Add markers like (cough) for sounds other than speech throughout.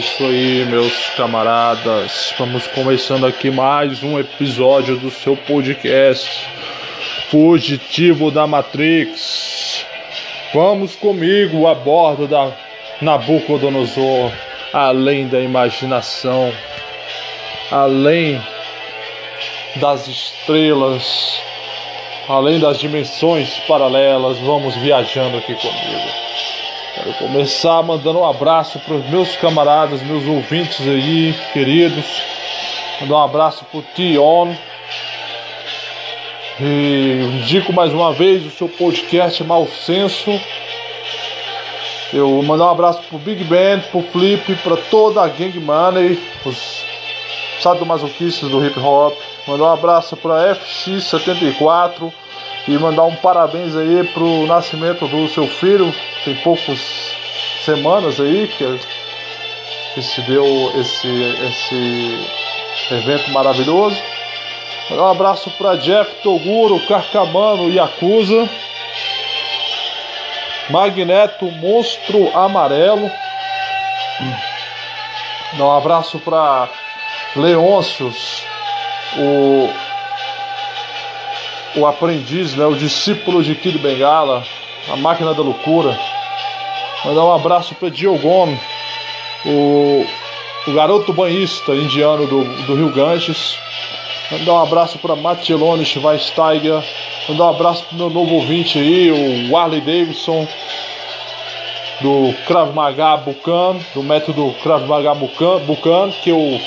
isso aí, meus camaradas. Vamos começando aqui mais um episódio do seu podcast Fugitivo da Matrix. Vamos comigo a bordo da Nabucodonosor, além da imaginação, além das estrelas, além das dimensões paralelas. Vamos viajando aqui comigo. Quero começar mandando um abraço para os meus camaradas, meus ouvintes aí, queridos. Mandar um abraço para o Tion. E indico mais uma vez o seu podcast Mal Senso. Eu mandar um abraço pro Big Band, pro Flip, para toda a Gang Money, os sadomasoquistas do hip hop. Mandar um abraço para FX74 e mandar um parabéns aí pro nascimento do seu filho, tem poucas semanas aí que, que se deu esse, esse evento maravilhoso. Um abraço para Jeff Toguro, Carcamano e Yakuza. Magneto Monstro Amarelo. Um abraço para Leôncios, o, o aprendiz, né, o discípulo de Kid Bengala, a máquina da loucura. Mandar um abraço para Diogon, o, o garoto banhista indiano do, do Rio Ganges. Mandar um abraço para Matilone Schweinsteiger. Mandar um abraço para meu novo ouvinte aí, o Warley Davidson, do Krav Maga Bukan, do método Krav Maga Bukan, Bukan que eu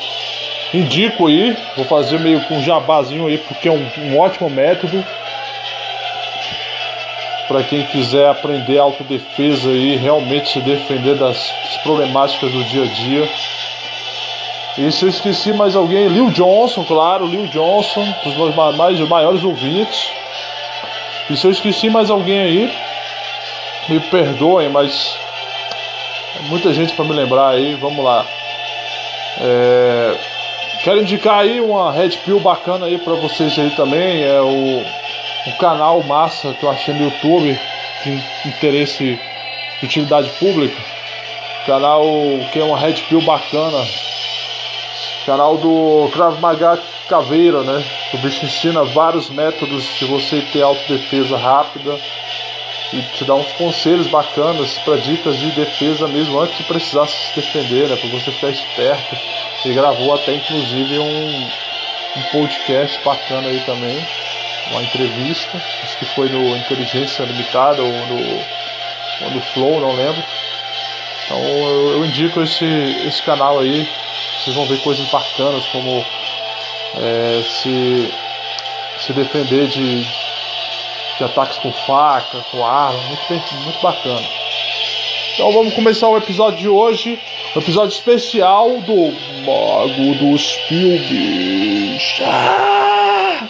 indico aí. Vou fazer meio com um jabazinho aí, porque é um, um ótimo método para quem quiser aprender autodefesa e realmente se defender das problemáticas do dia a dia. E se eu esqueci mais alguém, Lil Johnson, claro, Lil Johnson, dos meus mais, maiores ouvintes. E se eu esqueci mais alguém aí, me perdoem, mas é muita gente para me lembrar aí, vamos lá. É, quero indicar aí uma Red Pill bacana aí para vocês aí também, é o um canal massa que eu achei no YouTube de interesse de utilidade pública. Canal que é uma Red Pill bacana. Canal do Krav Maga Caveira, né? O bicho ensina vários métodos de você ter autodefesa rápida e te dá uns conselhos bacanas para dicas de defesa mesmo antes de precisar se defender, né? Para você ficar esperto. Ele gravou até inclusive um, um podcast bacana aí também uma entrevista, acho que foi no Inteligência Limitada ou no, ou no Flow, não lembro. Então eu, eu, indico esse, esse canal aí, vocês vão ver coisas bacanas como é, se, se defender de, de ataques com faca, com arma, muito, muito bacana. Então vamos começar o episódio de hoje, episódio especial do Mago dos Filmes. Ah!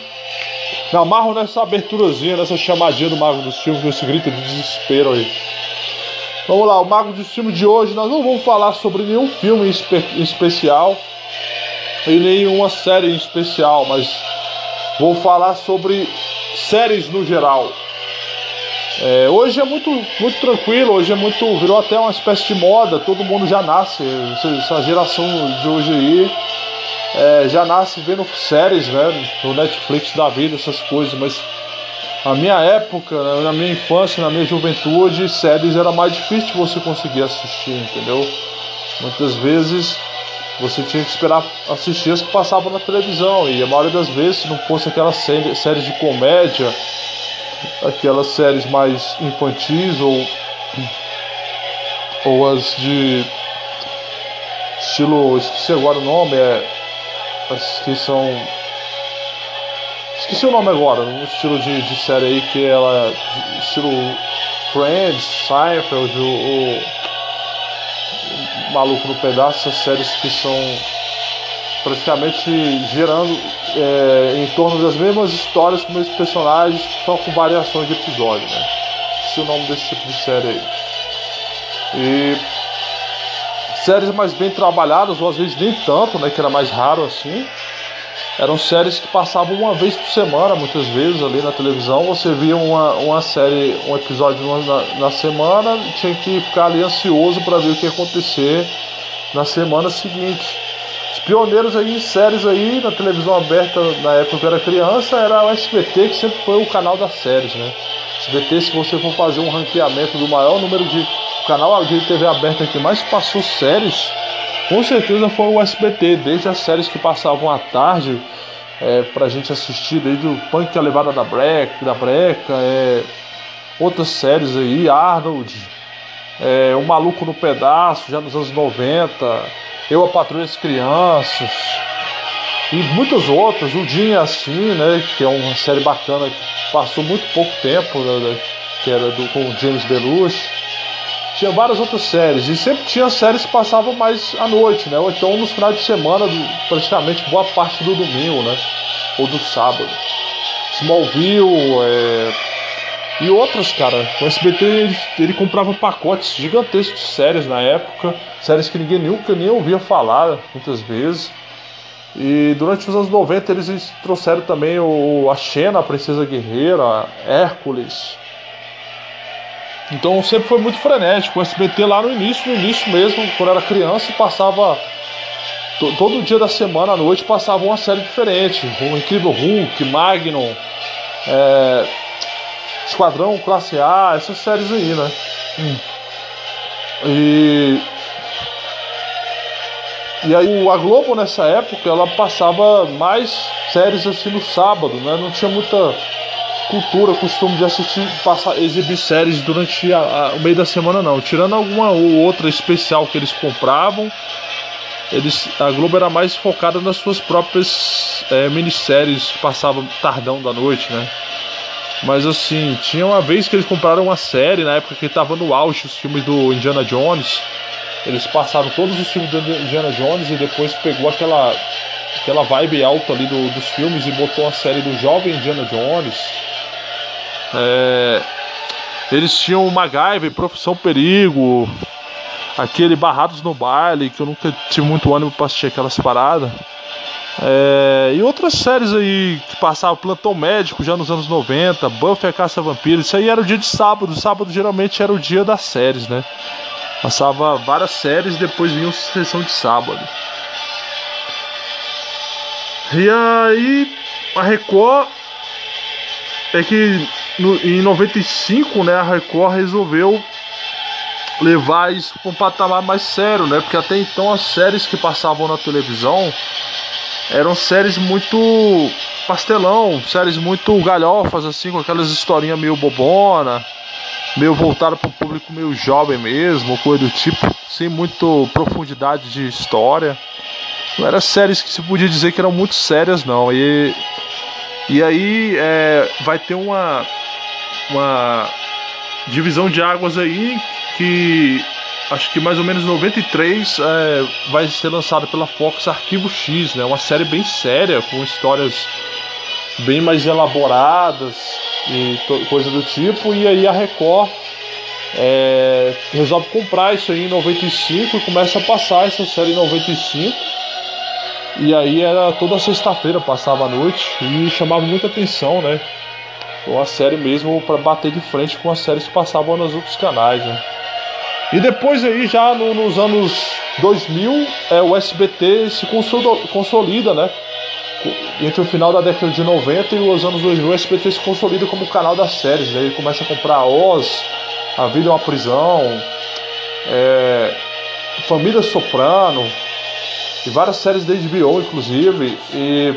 Me amarro nessa aberturazinha, nessa chamadinha do Mago dos Filmes, com esse grito de desespero aí. Vamos lá, o Mago dos Filmes de hoje, nós não vamos falar sobre nenhum filme especial e nenhuma série especial, mas vou falar sobre séries no geral. É, hoje é muito, muito tranquilo, hoje é muito. virou até uma espécie de moda, todo mundo já nasce. Essa geração de hoje aí é, já nasce vendo séries, né? No Netflix da vida, essas coisas, mas na minha época, na minha infância, na minha juventude, séries era mais difícil você conseguir assistir, entendeu? Muitas vezes você tinha que esperar assistir as que passavam na televisão, e a maioria das vezes, se não fosse aquelas séries de comédia, aquelas séries mais infantis ou, ou as de estilo, esqueci agora o nome, é que são. Esqueci o nome agora, um estilo de, de série aí que ela. estilo Friends, Seinfeld, o, o Maluco no Pedaço, essas séries que são praticamente gerando é, em torno das mesmas histórias com os mesmos personagens, só com variações de episódio, né? Esse é o nome desse tipo de série aí. E séries mais bem trabalhadas, ou às vezes nem tanto, né? Que era mais raro assim. Eram séries que passavam uma vez por semana, muitas vezes, ali na televisão. Você via uma, uma série, um episódio na, na semana, tinha que ficar ali ansioso para ver o que ia acontecer na semana seguinte. Os pioneiros aí em séries aí na televisão aberta na época que eu era criança era o SBT, que sempre foi o canal das séries, né? SBT, se você for fazer um ranqueamento do maior número de canal de TV aberta que mais passou séries, com certeza foi o SBT, desde as séries que passavam à tarde é, pra gente assistir, desde o Punk a Levada da Breca, da Breca, é, outras séries aí, Arnold, é, O Maluco no Pedaço, já nos anos 90, Eu a Patrulha das Crianças, e muitas outras, O é Assim, né, que é uma série bacana que passou muito pouco tempo, né, que era do, com o James Belushi tinha várias outras séries. E sempre tinha séries que passavam mais à noite, né? Ou então nos finais de semana, praticamente boa parte do domingo, né? Ou do sábado. Smallville, é... E outras, cara. O SBT ele, ele, comprava pacotes gigantescos de séries na época. Séries que ninguém nunca nem ouvia falar, muitas vezes. E durante os anos 90 eles trouxeram também o, a Xena, a Princesa Guerreira, Hércules. Então sempre foi muito frenético. O SBT lá no início, no início mesmo, quando era criança, passava todo dia da semana à noite passava uma série diferente. O Incrível Hulk, Magnum, é, Esquadrão Classe A, essas séries aí, né? Hum. E e aí a Globo nessa época ela passava mais séries assim no sábado, né? Não tinha muita cultura, costume de assistir, passar, exibir séries durante a, a, o meio da semana não. Tirando alguma ou outra especial que eles compravam, eles, a Globo era mais focada nas suas próprias é, minisséries que passavam tardão da noite, né? Mas assim, tinha uma vez que eles compraram uma série, na época que estava no auge os filmes do Indiana Jones. Eles passaram todos os filmes do Indiana Jones e depois pegou aquela aquela vibe alta ali do, dos filmes e botou a série do jovem Indiana Jones. É, eles tinham MacGyver, Profissão Perigo, aquele Barrados no Baile, que eu nunca tive muito ânimo pra assistir aquelas paradas. É, e outras séries aí que passavam Plantão Médico já nos anos 90, Buffy a Caça Vampiro, isso aí era o dia de sábado. Sábado geralmente era o dia das séries, né? Passava várias séries depois vinha a sessão de sábado. E aí a Record é que no, em 95, né, a Record resolveu levar isso para um patamar mais sério, né? Porque até então as séries que passavam na televisão eram séries muito pastelão, séries muito galhofas assim, com aquelas historinhas meio bobona, meio voltada para o público meio jovem mesmo, coisa do tipo, sem muito profundidade de história. Não eram séries que se podia dizer que eram muito sérias não. E e aí é, vai ter uma uma divisão de águas aí que acho que mais ou menos 93 é, vai ser lançada pela Fox Arquivo X, né? Uma série bem séria com histórias bem mais elaboradas e coisa do tipo. E aí a Record é, resolve comprar isso aí em 95 e começa a passar essa série em 95. E aí era toda sexta-feira, passava a noite e chamava muita atenção, né? uma série mesmo para bater de frente com as séries que passavam nos outros canais, né? E depois aí já no, nos anos 2000, é, o SBT se consolida, né? Entre o final da década de 90 e os anos 2000, o SBT se consolida como canal das séries. Né? Ele começa a comprar Oz, A Vida é uma Prisão, é, Família Soprano, e várias séries da HBO, inclusive. E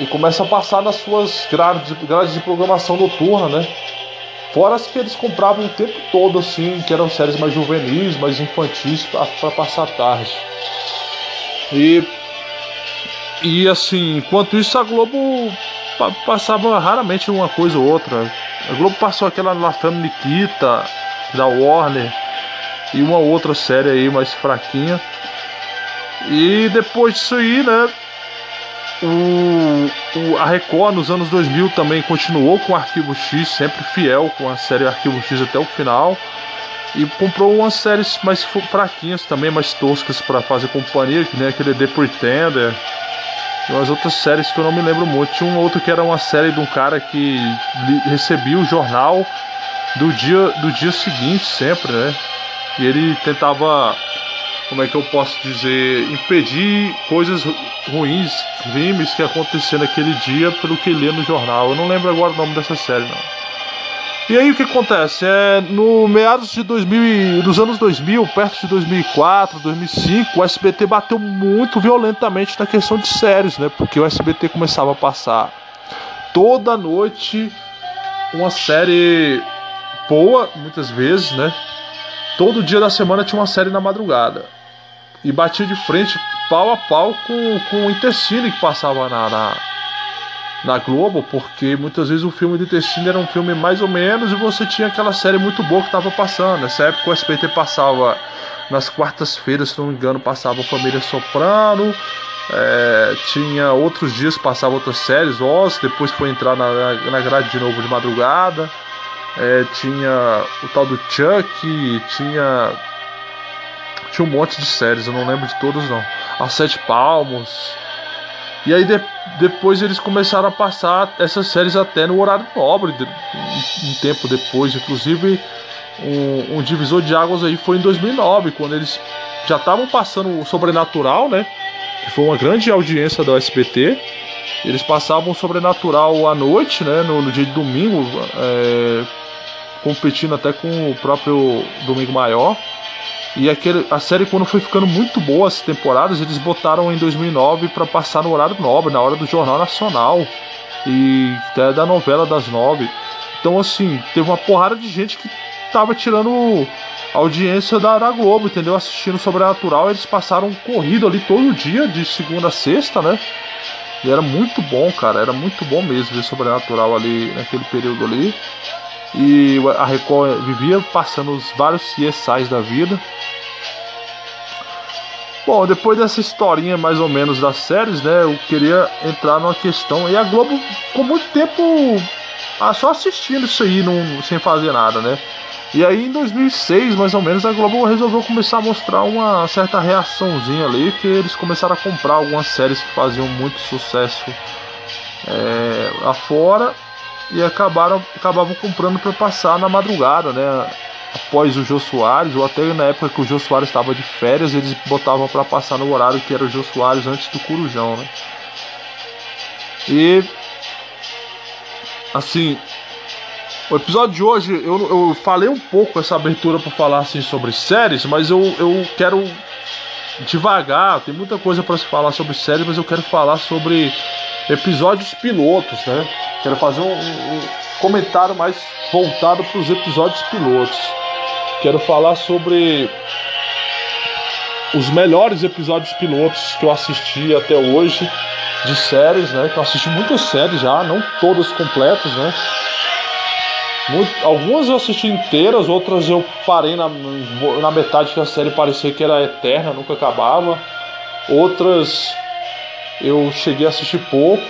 e começa a passar nas suas grades, grades de programação noturna, né? Fora as que eles compravam o tempo todo, assim, que eram séries mais juvenis, mais infantis, para passar a tarde. E, e assim, enquanto isso, a Globo passava raramente uma coisa ou outra. A Globo passou aquela La Nikita, da Warner, e uma outra série aí mais fraquinha. E depois disso aí, né? O, o, a Record nos anos 2000 também continuou com o Arquivo X, sempre fiel com a série Arquivo X até o final. E comprou umas séries mais fraquinhas também, mais toscas para fazer companhia, que nem aquele The Pretender. E umas outras séries que eu não me lembro muito. Tinha um outro que era uma série de um cara que recebia o jornal do dia, do dia seguinte sempre, né? E ele tentava como é que eu posso dizer, impedir coisas ruins, crimes que aconteceram naquele dia pelo que lia no jornal. Eu não lembro agora o nome dessa série, não. E aí o que acontece? É, no meados de 2000, dos anos 2000, perto de 2004, 2005, o SBT bateu muito violentamente na questão de séries, né? Porque o SBT começava a passar toda noite uma série boa, muitas vezes, né? Todo dia da semana tinha uma série na madrugada. E batia de frente, pau a pau, com, com o Intercine que passava na, na na Globo, porque muitas vezes o filme de intestino era um filme mais ou menos e você tinha aquela série muito boa que estava passando. Nessa época o SBT passava nas quartas-feiras, se não me engano, passava Família Soprano. É, tinha outros dias passava outras séries, Oz, depois foi entrar na, na grade de novo de madrugada. É, tinha o tal do Chuck, tinha tinha um monte de séries, eu não lembro de todas não. A Sete Palmos, e aí de, depois eles começaram a passar essas séries até no horário nobre, um, um, tempo depois, inclusive um, um, divisor de águas aí foi em 2009, quando eles já estavam passando o Sobrenatural, né? Que foi uma grande audiência do SBT. Eles passavam o Sobrenatural à noite, né? No, no dia de domingo, é, competindo até com o próprio Domingo Maior. E aquele, a série, quando foi ficando muito boa as temporadas, eles botaram em 2009 para passar no horário nobre, na hora do Jornal Nacional e até da novela das nove. Então, assim, teve uma porrada de gente que tava tirando audiência da, da Globo, entendeu? Assistindo Sobrenatural. Eles passaram corrido ali todo dia, de segunda a sexta, né? E era muito bom, cara. Era muito bom mesmo ver Sobrenatural ali naquele período ali. E a Record vivia passando os vários CSIs da vida. Bom, depois dessa historinha mais ou menos das séries, né? Eu queria entrar numa questão. E a Globo ficou muito tempo ah, só assistindo isso aí, não, sem fazer nada, né? E aí em 2006, mais ou menos, a Globo resolveu começar a mostrar uma certa reaçãozinha ali, que eles começaram a comprar algumas séries que faziam muito sucesso é, lá fora e acabaram acabavam comprando para passar na madrugada, né? Após o Jô Soares, ou até na época que o Jô Soares estava de férias, eles botavam para passar no horário que era o Jô Soares antes do Curujão, né? E assim, o episódio de hoje eu, eu falei um pouco essa abertura para falar assim sobre séries, mas eu, eu quero devagar, tem muita coisa para se falar sobre séries, mas eu quero falar sobre episódios pilotos, né? Quero fazer um, um comentário mais voltado para os episódios pilotos. Quero falar sobre os melhores episódios pilotos que eu assisti até hoje de séries, né? Que eu assisti muitas séries já, não todas completas, né? Muito, algumas eu assisti inteiras, outras eu parei na, na metade que a série parecia que era eterna, nunca acabava. Outras eu cheguei a assistir pouco.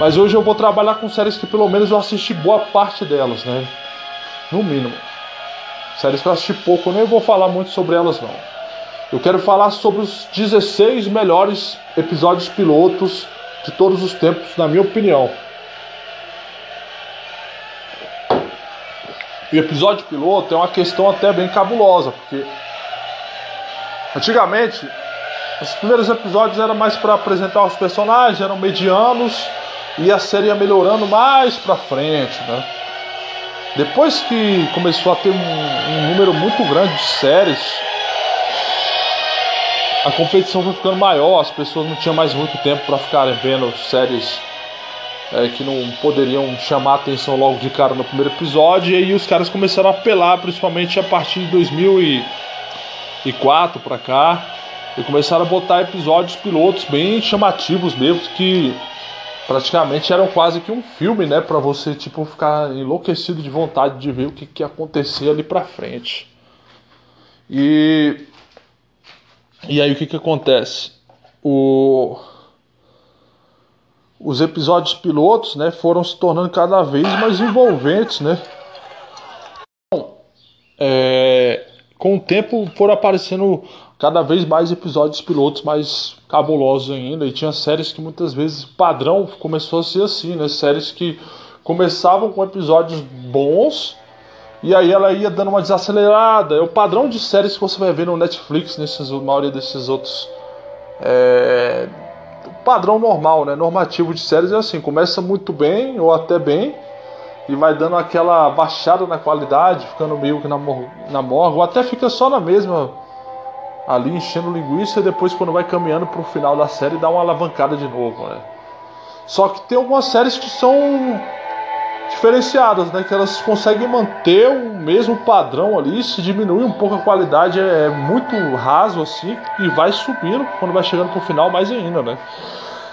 Mas hoje eu vou trabalhar com séries que pelo menos eu assisti boa parte delas, né? No mínimo. Séries que eu assisti pouco, eu nem vou falar muito sobre elas não. Eu quero falar sobre os 16 melhores episódios pilotos de todos os tempos, na minha opinião. E episódio piloto é uma questão até bem cabulosa, porque antigamente os primeiros episódios eram mais para apresentar os personagens, eram medianos e a série ia melhorando mais para frente, né? Depois que começou a ter um, um número muito grande de séries, a competição foi ficando maior, as pessoas não tinham mais muito tempo para ficarem vendo séries é, que não poderiam chamar atenção logo de cara no primeiro episódio, e aí os caras começaram a apelar, principalmente a partir de 2004 para cá, e começaram a botar episódios pilotos bem chamativos mesmo, que praticamente eram quase que um filme, né, para você tipo ficar enlouquecido de vontade de ver o que, que ia acontecer ali para frente. E e aí o que que acontece? O os episódios pilotos, né, foram se tornando cada vez mais envolventes, né? Bom, é, com o tempo foram aparecendo cada vez mais episódios pilotos mais cabulosos ainda. E tinha séries que muitas vezes padrão começou a ser assim, né? Séries que começavam com episódios bons E aí ela ia dando uma desacelerada. É o padrão de séries que você vai ver no Netflix, nesses, maioria desses outros. É, padrão normal, né? Normativo de séries é assim, começa muito bem ou até bem e vai dando aquela baixada na qualidade, ficando meio que na, na morga, ou até fica só na mesma ali enchendo linguiça e depois quando vai caminhando para o final da série dá uma alavancada de novo, né? Só que tem algumas séries que são diferenciadas, né? Que elas conseguem manter o mesmo padrão ali, se diminui um pouco a qualidade, é, é muito raso assim, e vai subindo quando vai chegando pro final mais ainda, né?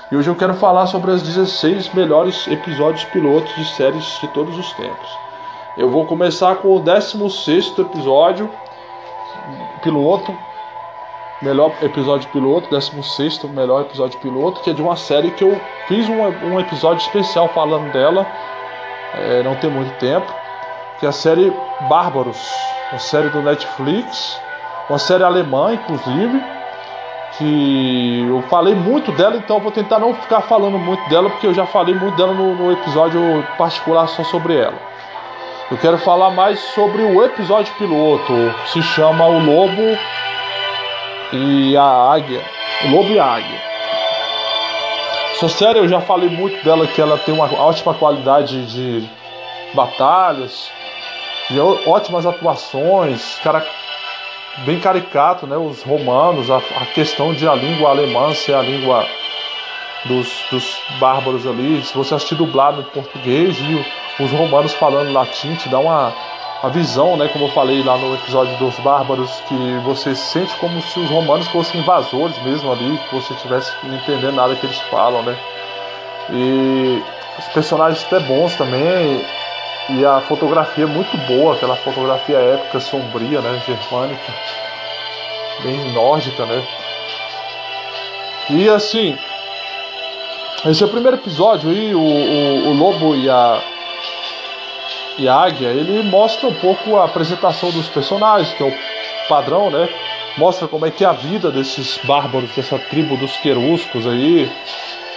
E hoje eu quero falar sobre as 16 melhores episódios pilotos de séries de todos os tempos. Eu vou começar com o 16 episódio piloto, melhor episódio piloto, 16 melhor episódio piloto, que é de uma série que eu fiz um, um episódio especial falando dela é, não tem muito tempo, que é a série Bárbaros, uma série do Netflix, uma série alemã, inclusive, que eu falei muito dela, então vou tentar não ficar falando muito dela, porque eu já falei muito dela no, no episódio particular só sobre ela. Eu quero falar mais sobre o episódio piloto, se chama O Lobo e a Águia. O Lobo e a Águia. Essa série eu já falei muito dela que ela tem uma ótima qualidade de batalhas, de ótimas atuações, cara bem caricato, né? Os romanos, a, a questão de a língua alemã ser a língua dos, dos bárbaros ali. Se você assistir dublado em português e os romanos falando latim, te dá uma a visão, né, como eu falei lá no episódio dos bárbaros, que você sente como se os romanos fossem invasores mesmo ali, que você tivesse entendendo nada que eles falam, né? E os personagens até bons também, e a fotografia é muito boa, aquela fotografia épica, sombria, né, germânica, bem nórdica, né? E assim, esse é o primeiro episódio aí, o, o, o lobo e a e Águia, ele mostra um pouco a apresentação dos personagens, que é o padrão, né? Mostra como é que é a vida desses bárbaros, dessa tribo dos queruscos aí,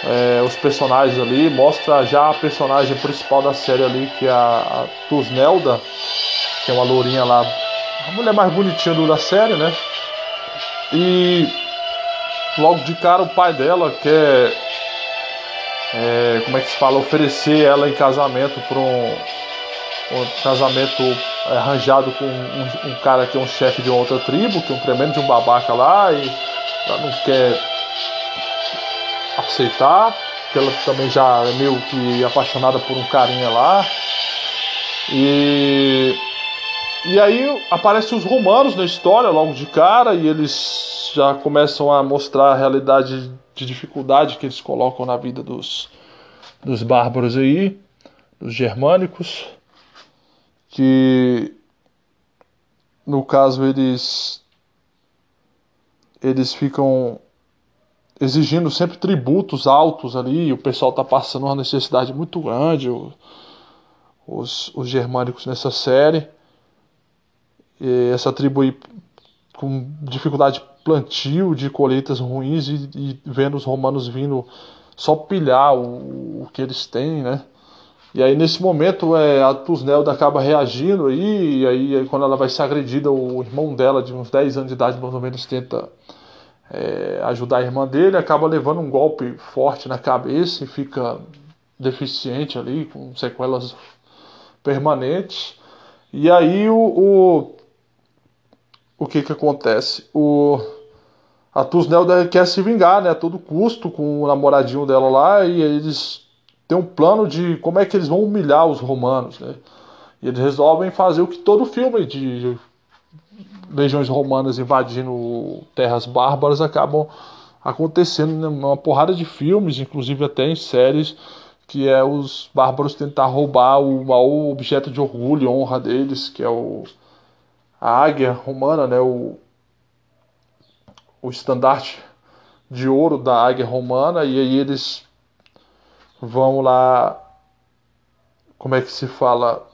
é, os personagens ali, mostra já a personagem principal da série ali, que é a, a Tusnelda, que é uma lourinha lá, a mulher mais bonitinha da série, né? E logo de cara o pai dela quer, é, como é que se fala, oferecer ela em casamento para um um casamento é, arranjado com um, um, cara que é um chefe de outra tribo, que é um tremendo de um babaca lá, e ela não quer aceitar, que ela também já é meio que apaixonada por um carinha lá. E, e aí aparecem os romanos na história logo de cara, e eles já começam a mostrar a realidade de dificuldade que eles colocam na vida dos, dos bárbaros aí, dos germânicos que no caso eles eles ficam exigindo sempre tributos altos ali, o pessoal está passando uma necessidade muito grande, os, os germânicos nessa série. E essa tribo aí com dificuldade de plantio, de colheitas ruins e, e, vendo os romanos vindo só pilhar o, o que eles têm, né? E aí nesse momento é, a Tusnelda acaba reagindo aí, e aí quando ela vai ser agredida, o irmão dela, de uns 10 anos de idade, mais ou menos, tenta é, ajudar a irmã dele, acaba levando um golpe forte na cabeça e fica deficiente ali, com sequelas permanentes. E aí o, o, o que que acontece? O, a Tusnelda quer se vingar, né, a todo custo, com o namoradinho dela lá, e eles tem um plano de como é que eles vão humilhar os romanos, né? E eles resolvem fazer o que todo filme de legiões romanas invadindo terras bárbaras acabam acontecendo numa porrada de filmes, inclusive até em séries, que é os bárbaros tentar roubar o maior objeto de orgulho e honra deles, que é o a águia romana, né, o o estandarte de ouro da águia romana, e aí eles vão lá, como é que se fala,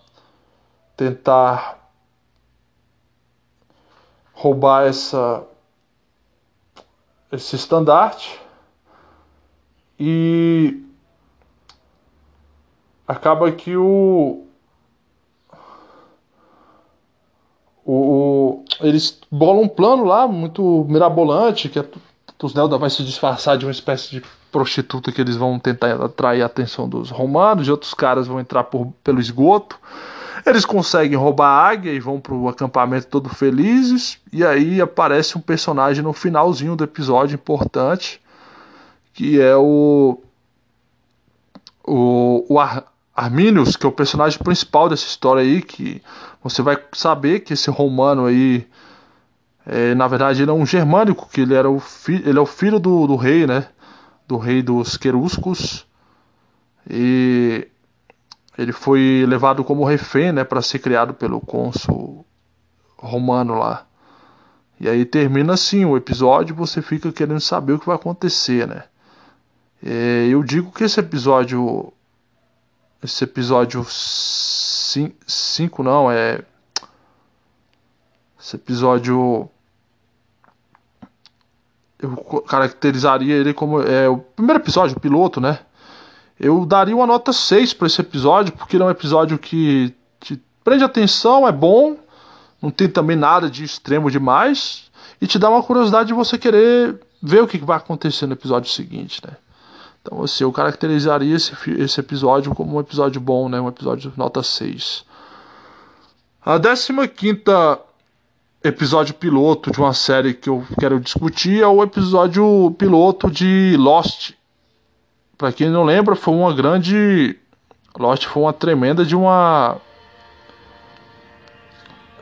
tentar roubar essa esse estandarte e acaba que o eles bolam um plano lá muito mirabolante, que a Tusnelda vai se disfarçar de uma espécie de prostituta que eles vão tentar atrair a atenção dos romanos, e outros caras vão entrar por, pelo esgoto. Eles conseguem roubar a águia e vão pro acampamento todo felizes. E aí aparece um personagem no finalzinho do episódio importante, que é o o, o Ar, Arminius, que é o personagem principal dessa história aí, que você vai saber que esse romano aí, é, na verdade, ele é um germânico, que ele era o ele é o filho do, do rei, né? Do rei dos Queruscos. E ele foi levado como refém, né, para ser criado pelo cônsul romano lá. E aí termina assim o episódio, você fica querendo saber o que vai acontecer, né? É, eu digo que esse episódio. Esse episódio 5 não, é. Esse episódio. Eu caracterizaria ele como. É o primeiro episódio, o piloto, né? Eu daria uma nota 6 para esse episódio, porque ele é um episódio que te prende atenção, é bom, não tem também nada de extremo demais, e te dá uma curiosidade de você querer ver o que vai acontecer no episódio seguinte, né? Então, assim, eu caracterizaria esse, esse episódio como um episódio bom, né? Um episódio nota 6. A 15 episódio piloto de uma série que eu quero discutir é o episódio piloto de Lost. Para quem não lembra, foi uma grande. Lost foi uma tremenda de uma.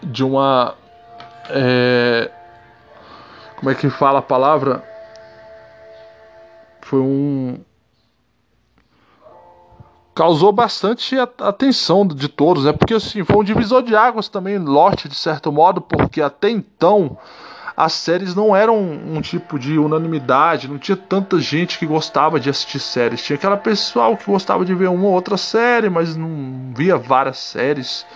De uma. É... Como é que fala a palavra? Foi um causou bastante atenção de todos, né? Porque assim, foi um divisor de águas também, Lost, de certo modo, porque até então as séries não eram um tipo de unanimidade, não tinha tanta gente que gostava de assistir séries. Tinha aquela pessoal que gostava de ver uma ou outra série, mas não via várias séries.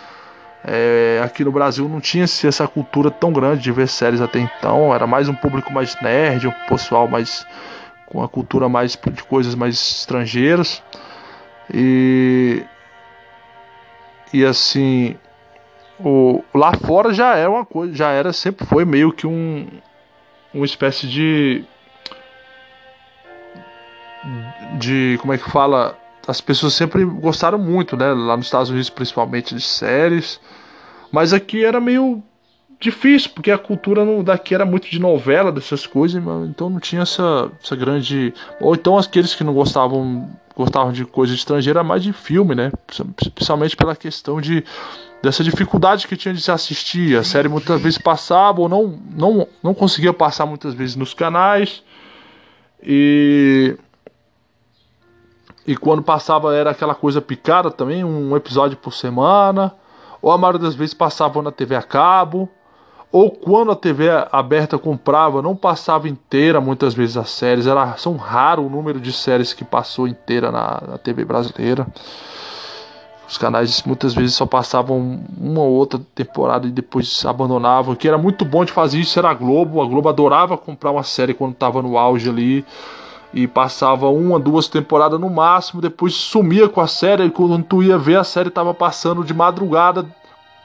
É, aqui no Brasil não tinha essa cultura tão grande de ver séries até então, era mais um público mais nerd, um pessoal mais com a cultura mais de coisas mais estrangeiras. E e assim, o lá fora já é uma coisa, já era sempre foi meio que um uma espécie de de como é que fala, as pessoas sempre gostaram muito, né, lá nos Estados Unidos principalmente de séries, mas aqui era meio difícil, porque a cultura no, daqui era muito de novela, dessas coisas, então não tinha essa, essa grande. Ou então aqueles que não gostavam gostavam de coisa estrangeira, mais de filme, né? Principalmente pela questão de dessa dificuldade que tinha de se assistir. A série muitas vezes passava ou não, não, não conseguia passar muitas vezes nos canais. E. E quando passava era aquela coisa picada também, um episódio por semana. Ou a maioria das vezes passavam na TV a cabo ou quando a TV aberta comprava, não passava inteira muitas vezes as séries, era são raro o número de séries que passou inteira na, na TV brasileira. Os canais muitas vezes só passavam uma ou outra temporada e depois abandonavam. Que era muito bom de fazer isso era a Globo. A Globo adorava comprar uma série quando estava no auge ali e passava uma, duas temporadas no máximo, depois sumia com a série e quando tu ia ver a série estava passando de madrugada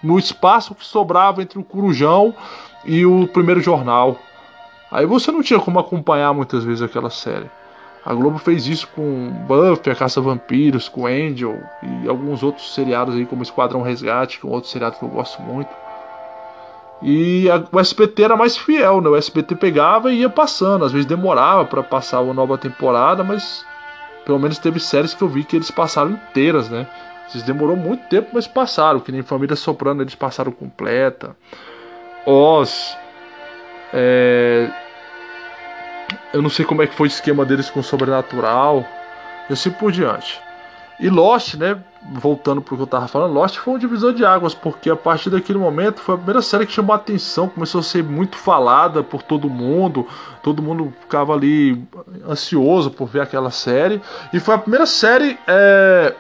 no espaço que sobrava entre o Corujão e o primeiro jornal. Aí você não tinha como acompanhar muitas vezes aquela série. A Globo fez isso com Buffy, a Caça Vampiros, com Angel e alguns outros seriados aí, como Esquadrão Resgate, que é um outro seriado que eu gosto muito. E a, o SBT era mais fiel, né? O SBT pegava e ia passando. Às vezes demorava para passar uma nova temporada, mas pelo menos teve séries que eu vi que eles passaram inteiras, né? Vocês demorou muito tempo, mas passaram. Que nem Família Soprano eles passaram completa. Oz. É... Eu não sei como é que foi o esquema deles com o Sobrenatural. E assim por diante. E Lost, né? Voltando pro que eu tava falando, Lost foi um divisor de águas, porque a partir daquele momento foi a primeira série que chamou a atenção, começou a ser muito falada por todo mundo, todo mundo ficava ali ansioso por ver aquela série, e foi a primeira série é,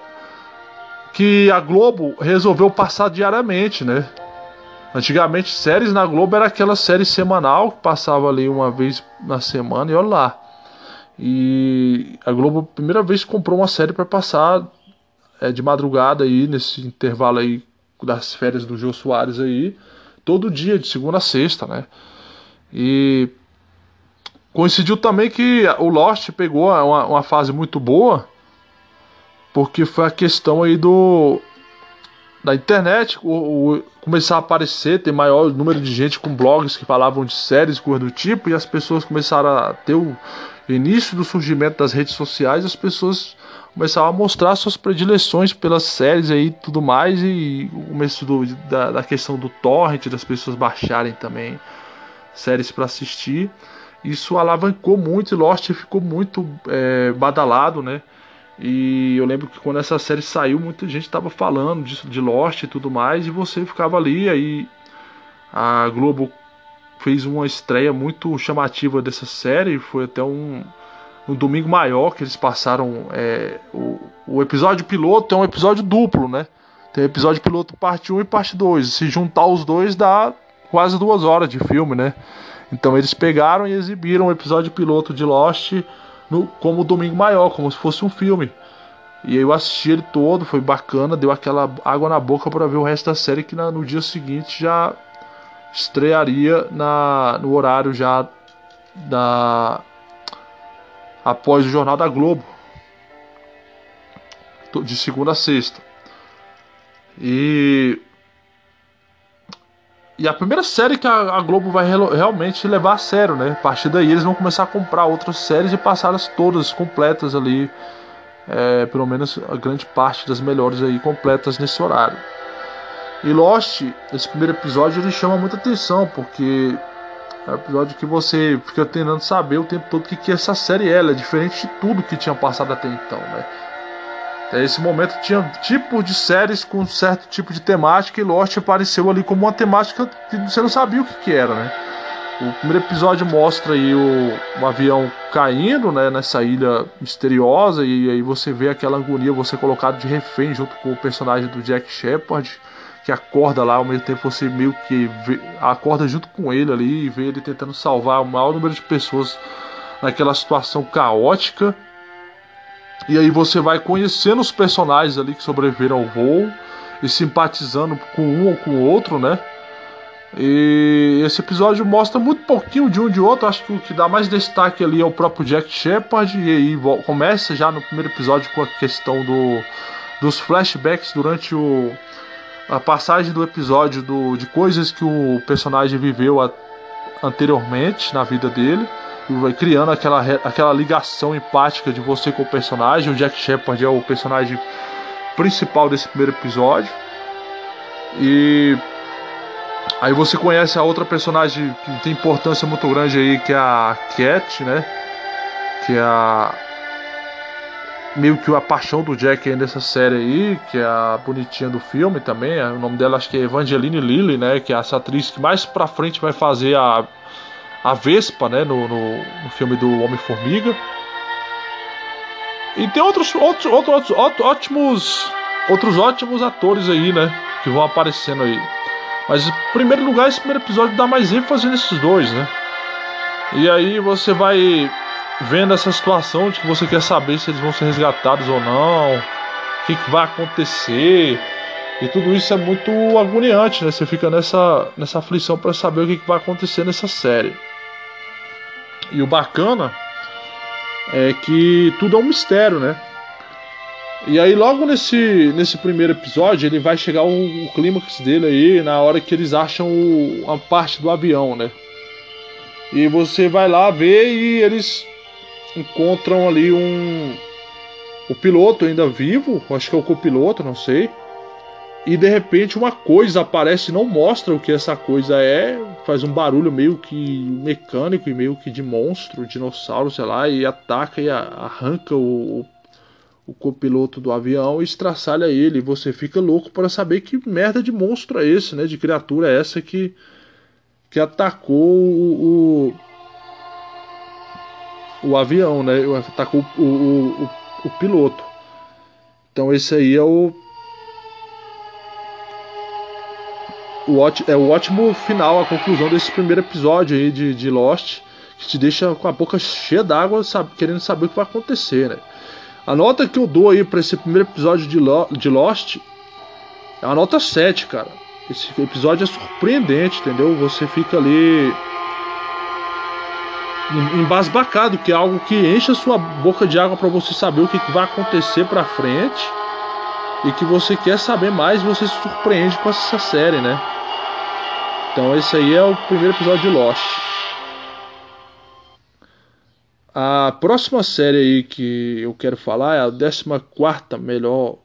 que a Globo resolveu passar diariamente, né? Antigamente, séries na Globo era aquela série semanal que passava ali uma vez na semana e olha lá. E a Globo, primeira vez, comprou uma série para passar é, de madrugada aí, nesse intervalo aí das férias do Jô Soares aí. todo dia, de segunda a sexta, né? E coincidiu também que o Lost pegou uma, uma fase muito boa, porque foi a questão aí do da internet o, o, começar a aparecer, ter maior número de gente com blogs que falavam de séries, coisa do tipo, e as pessoas começaram a ter o início do surgimento das redes sociais, as pessoas começaram a mostrar suas predileções pelas séries aí tudo mais, e o começo do, da, da questão do torrent, das pessoas baixarem também séries para assistir. Isso alavancou muito e Lost ficou muito é, badalado, né? E eu lembro que quando essa série saiu, muita gente estava falando disso, de Lost e tudo mais, e você ficava ali, aí a Globo fez uma estreia muito chamativa dessa série, foi até um, um domingo maior que eles passaram. É, o, o episódio piloto é um episódio duplo, né? Tem episódio piloto parte 1 e parte 2. Se juntar os dois dá quase duas horas de filme, né? Então eles pegaram e exibiram o episódio piloto de Lost no, como Domingo Maior, como se fosse um filme. E eu assisti ele todo, foi bacana, deu aquela água na boca para ver o resto da série que na, no dia seguinte já estrearia na, no horário já da após o Jornal da Globo de segunda a sexta. E e a primeira série que a, Globo vai re realmente levar a sério, né? A partir daí eles vão começar a comprar outras séries e passá-las todas completas ali. É, pelo menos a grande parte das melhores aí completas nesse horário. E Lost, esse primeiro episódio, ele chama muita atenção, porque é um episódio que você fica tentando saber o tempo todo o que, que essa série é. Ela é diferente de tudo que tinha passado até então, né? Até esse momento tinha tipos de séries com certo tipo de temática e Lost apareceu ali como uma temática que você não sabia o que, que era, né? O primeiro episódio mostra aí o, um avião caindo né, nessa ilha misteriosa e aí você vê aquela agonia, você colocado de refém junto com o personagem do Jack Shepard, que acorda lá ao mesmo tempo você meio que vê, acorda junto com ele ali e vê ele tentando salvar o maior número de pessoas naquela situação caótica e aí você vai conhecendo os personagens ali que sobreviveram ao voo e simpatizando com um ou com o outro, né? E esse episódio mostra muito pouquinho de um de outro. Acho que o que dá mais destaque ali é o próprio Jack Shepard. E aí começa já no primeiro episódio com a questão do, dos flashbacks durante o, a passagem do episódio do, de coisas que o personagem viveu a, anteriormente na vida dele vai criando aquela, aquela ligação empática de você com o personagem. O Jack Shepard é o personagem principal desse primeiro episódio. E aí você conhece a outra personagem que tem importância muito grande aí, que é a Cat, né? Que é a meio que a paixão do Jack aí nessa série aí, que é a bonitinha do filme também. O nome dela acho que é Evangeline Lilly, né? Que é essa atriz que mais pra frente vai fazer a a Vespa, né, no, no, no filme do Homem-Formiga. E tem outros, outros, outros, outros, ótimos, outros ótimos atores aí, né, que vão aparecendo aí. Mas, em primeiro lugar, esse primeiro episódio dá mais ênfase nesses dois, né? E aí você vai vendo essa situação de que você quer saber se eles vão ser resgatados ou não, o que, que vai acontecer. E tudo isso é muito agoniante, né? Você fica nessa, nessa aflição para saber o que, que vai acontecer nessa série. E o bacana é que tudo é um mistério, né? E aí logo nesse, nesse primeiro episódio ele vai chegar o, o clímax dele aí na hora que eles acham o, a parte do avião, né? E você vai lá ver e eles encontram ali um o piloto ainda vivo, acho que é o copiloto, não sei. E de repente uma coisa aparece não mostra o que essa coisa é, faz um barulho meio que mecânico e meio que de monstro, dinossauro, sei lá, e ataca e arranca o, o copiloto do avião e estraçalha ele. E você fica louco para saber que merda de monstro é esse, né? De criatura é essa que, que atacou o, o, o avião, né? Atacou o, o, o, o piloto. Então esse aí é o o ótimo, é o ótimo final, a conclusão desse primeiro episódio aí de, de Lost, que te deixa com a boca cheia d'água, querendo saber o que vai acontecer, né? A nota que eu dou aí para esse primeiro episódio de, Lo, de Lost é a nota 7, cara. esse episódio é surpreendente, entendeu? Você fica ali embasbacado, que é algo que enche a sua boca de água para você saber o que vai acontecer para frente e que você quer saber mais e você se surpreende com essa série, né? Então esse aí é o primeiro episódio de Lost. A próxima série aí que eu quero falar é a 14 melhor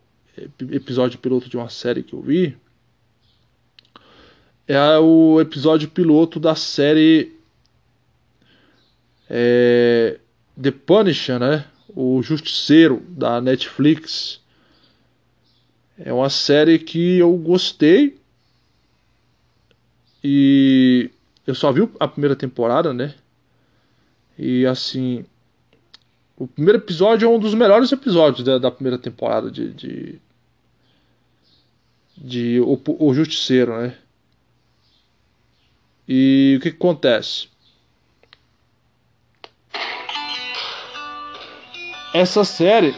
episódio piloto de uma série que eu vi. É o episódio piloto da série é, The Punisher, né? O Justiceiro da Netflix. É uma série que eu gostei. E eu só vi a primeira temporada, né? E assim. O primeiro episódio é um dos melhores episódios da, da primeira temporada de. de, de o, o Justiceiro, né? E o que, que acontece? Essa série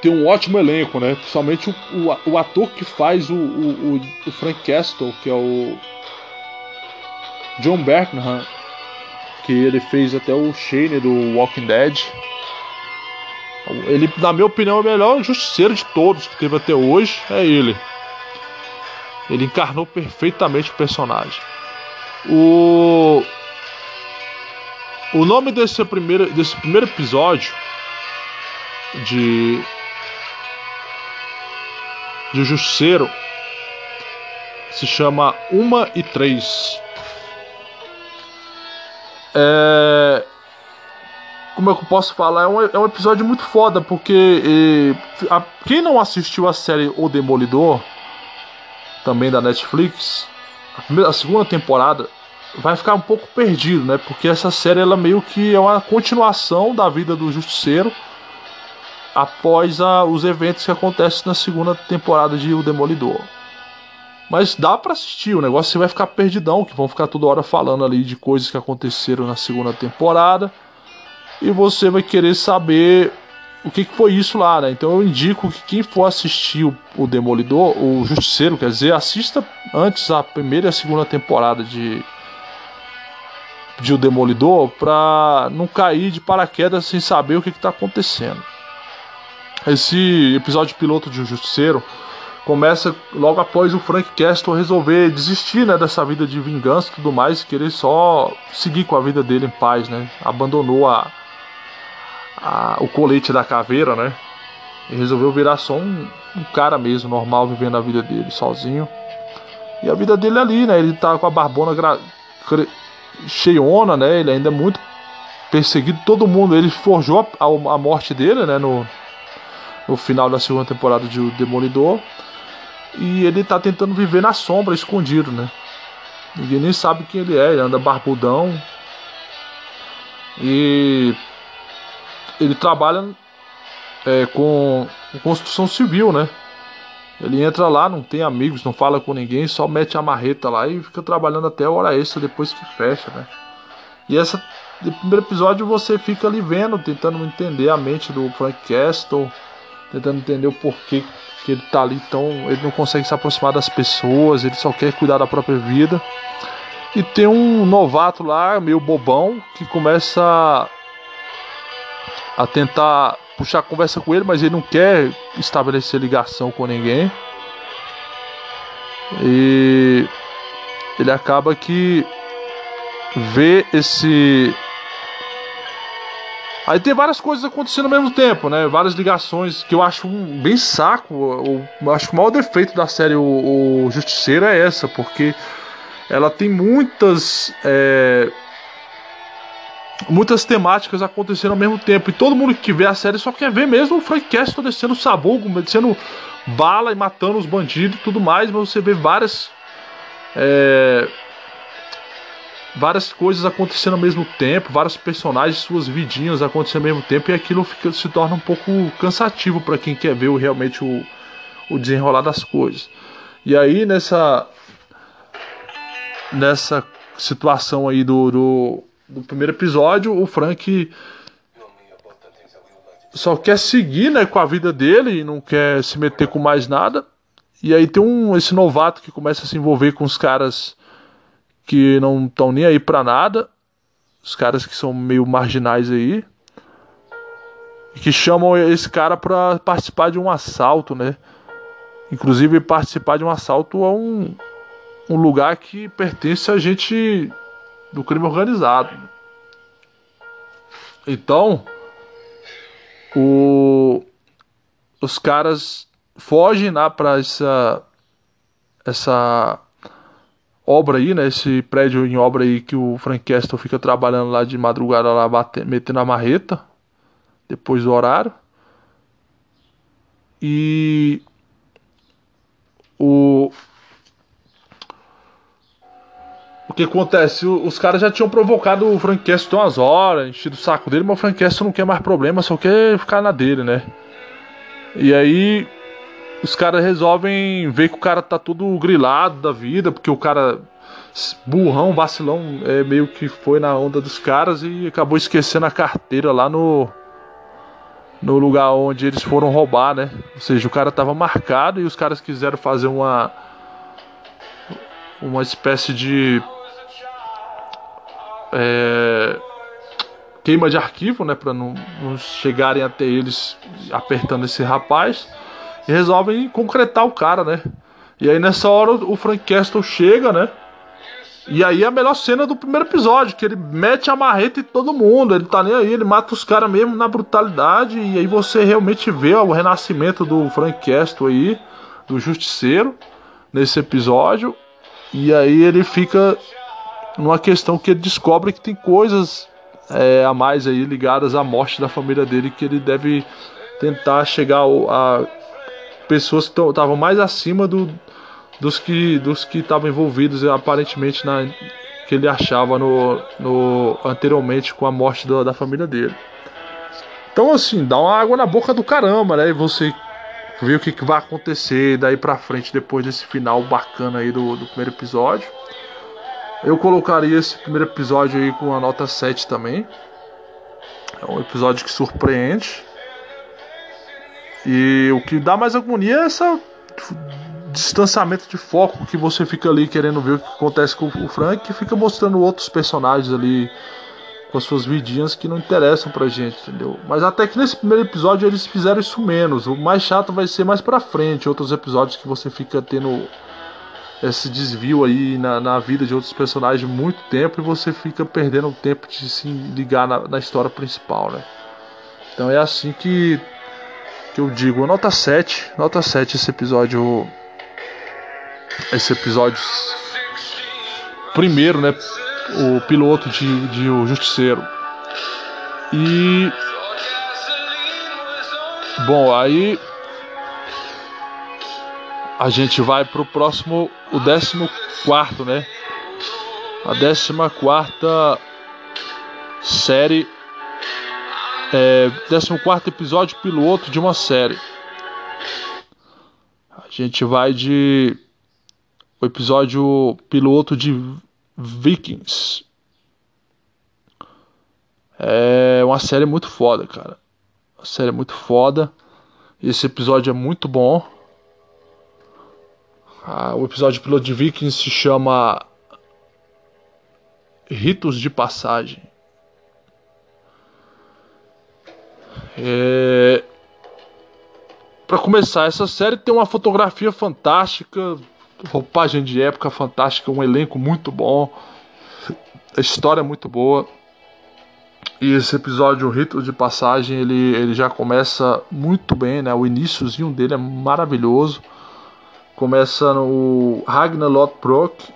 tem um ótimo elenco, né? Principalmente o, o, o ator que faz o, o, o, Frank Castle, que é o John Berkham, que ele fez até o Shane do Walking Dead. Ele, na minha opinião, é o melhor justiceiro de todos que teve até hoje. É ele. Ele encarnou perfeitamente o personagem. O, o nome desse primeiro, desse primeiro episódio de de Justiceiro se chama Uma e Três. É... Como é que eu posso falar? É um, é um episódio muito foda, porque a, quem não assistiu a série O Demolidor, também da Netflix, a, primeira, a segunda temporada, vai ficar um pouco perdido, né? Porque essa série ela meio que é uma continuação da vida do Justiceiro após a, os eventos que acontecem na segunda temporada de O Demolidor. Mas dá para assistir, o negócio você vai ficar perdidão, que vão ficar toda hora falando ali de coisas que aconteceram na segunda temporada. E você vai querer saber o que, que foi isso lá, né? Então eu indico que quem for assistir o, o Demolidor, o Justiceiro, quer dizer, assista antes a primeira e a segunda temporada de de O Demolidor pra não cair de paraquedas sem saber o que, está acontecendo. Esse episódio piloto de Justiceiro começa logo após o Frank Castle resolver desistir né, dessa vida de vingança e tudo mais, querer só seguir com a vida dele em paz, né? Abandonou a, a o colete da caveira, né? E resolveu virar só um, um, cara mesmo, normal, vivendo a vida dele sozinho. E a vida dele ali, né? Ele tá com a barbona gra... cheiona, né? Ele ainda é muito perseguido, todo mundo. Ele forjou a, a morte dele, né? No, no final da segunda temporada de O Demolidor. E ele tá tentando viver na sombra, escondido, né? Ninguém nem sabe quem ele é, ele anda barbudão. E ele trabalha é, com, construção civil, né? Ele entra lá, não tem amigos, não fala com ninguém, só mete a marreta lá e fica trabalhando até a hora extra depois que fecha, né? E essa no primeiro episódio você fica ali vendo, tentando entender a mente do Frank Castle, tentando entender o porquê que ele tá ali tão. Ele não consegue se aproximar das pessoas, ele só quer cuidar da própria vida. E tem um novato lá, meio bobão, que começa a tentar puxar conversa com ele, mas ele não quer estabelecer ligação com ninguém. E ele acaba que vê esse Aí tem várias coisas acontecendo ao mesmo tempo, né? Várias ligações que eu acho bem saco. Eu acho que o maior defeito da série o, o Justiceiro é essa, porque ela tem muitas. É, muitas temáticas acontecendo ao mesmo tempo. E todo mundo que vê a série só quer ver mesmo o Frank Castle descendo sabugo, descendo bala e matando os bandidos e tudo mais, mas você vê várias. É, várias coisas acontecendo ao mesmo tempo, vários personagens, suas vidinhas acontecendo ao mesmo tempo, e aquilo fica, se torna um pouco cansativo para quem quer ver realmente o, o desenrolar das coisas. E aí nessa nessa situação aí do, do, do primeiro episódio, o Frank só quer seguir né, com a vida dele e não quer se meter com mais nada. E aí tem um esse novato que começa a se envolver com os caras que não estão nem aí para nada, os caras que são meio marginais aí, que chamam esse cara para participar de um assalto, né? Inclusive participar de um assalto a um, um lugar que pertence a gente do crime organizado. Então, o, os caras fogem lá para essa essa obra aí, né? Esse prédio em obra aí que o Frank Castle fica trabalhando lá de madrugada lá batendo, metendo a marreta depois do horário. E o o que acontece? Os caras já tinham provocado o Frank Castle umas horas, enchido o saco dele, mas o Frank Castle não quer mais problema, só quer ficar na dele, né? E aí os caras resolvem ver que o cara tá todo grilado da vida, porque o cara burrão, vacilão, é meio que foi na onda dos caras e acabou esquecendo a carteira lá no no lugar onde eles foram roubar, né? Ou seja, o cara tava marcado e os caras quiseram fazer uma uma espécie de é, queima de arquivo, né, para não, não chegarem até eles apertando esse rapaz e resolvem concretar o cara, né? E aí nessa hora o Frank Castle chega, né? E aí a melhor cena do primeiro episódio, que ele mete a marreta em todo mundo, ele tá nem aí, ele mata os caras mesmo na brutalidade, e aí você realmente vê o renascimento do Frank Castle aí, do Justiceiro, nesse episódio. E aí ele fica numa questão que ele descobre que tem coisas é, a mais aí ligadas à morte da família dele que ele deve tentar chegar a pessoas que estavam mais acima do, dos que dos que estavam envolvidos aparentemente na que ele achava no, no anteriormente com a morte da, da família dele. Então assim, dá uma água na boca do caramba, né? E você vê o que, que vai acontecer daí pra frente depois desse final bacana aí do, do primeiro episódio. Eu colocaria esse primeiro episódio aí com a nota 7 também. É um episódio que surpreende. E o que dá mais agonia é esse distanciamento de foco que você fica ali querendo ver o que acontece com o Frank e fica mostrando outros personagens ali com as suas vidinhas que não interessam pra gente, entendeu? Mas até que nesse primeiro episódio eles fizeram isso menos. O mais chato vai ser mais pra frente, outros episódios que você fica tendo esse desvio aí na, na vida de outros personagens muito tempo e você fica perdendo o tempo de se ligar na, na história principal, né? Então é assim que que eu digo, nota 7, nota 7 esse episódio esse episódio primeiro, né, o piloto de, de O Justiceiro. E bom, aí a gente vai pro próximo, o 14, né? A 14 série é, 14 episódio piloto de uma série. A gente vai de. O episódio piloto de Vikings. É uma série muito foda, cara. Uma série muito foda. Esse episódio é muito bom. Ah, o episódio piloto de Vikings se chama Ritos de Passagem. É... Para começar, essa série tem uma fotografia fantástica, roupagem de época fantástica, um elenco muito bom, a história é muito boa. E esse episódio, o Rito de Passagem, ele, ele já começa muito bem, né? O iníciozinho dele é maravilhoso. Começa no Ragnar Lothbrok,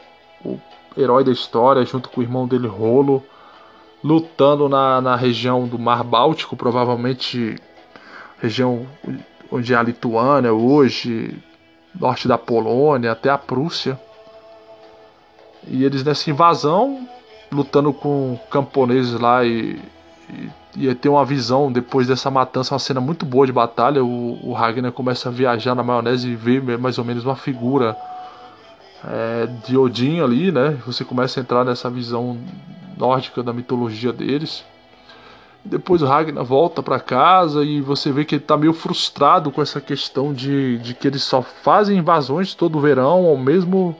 o herói da história, junto com o irmão dele Rolo lutando na, na região do Mar Báltico, provavelmente região onde é a Lituânia hoje, norte da Polônia, até a Prússia. E eles nessa invasão, lutando com camponeses lá e, e, e ter uma visão depois dessa matança, uma cena muito boa de batalha. O, o Ragnar começa a viajar na maionese e vê mais ou menos uma figura é, de Odin ali, né? Você começa a entrar nessa visão nórdica da mitologia deles. Depois o Ragnar volta para casa e você vê que ele tá meio frustrado com essa questão de, de que eles só fazem invasões todo verão ao mesmo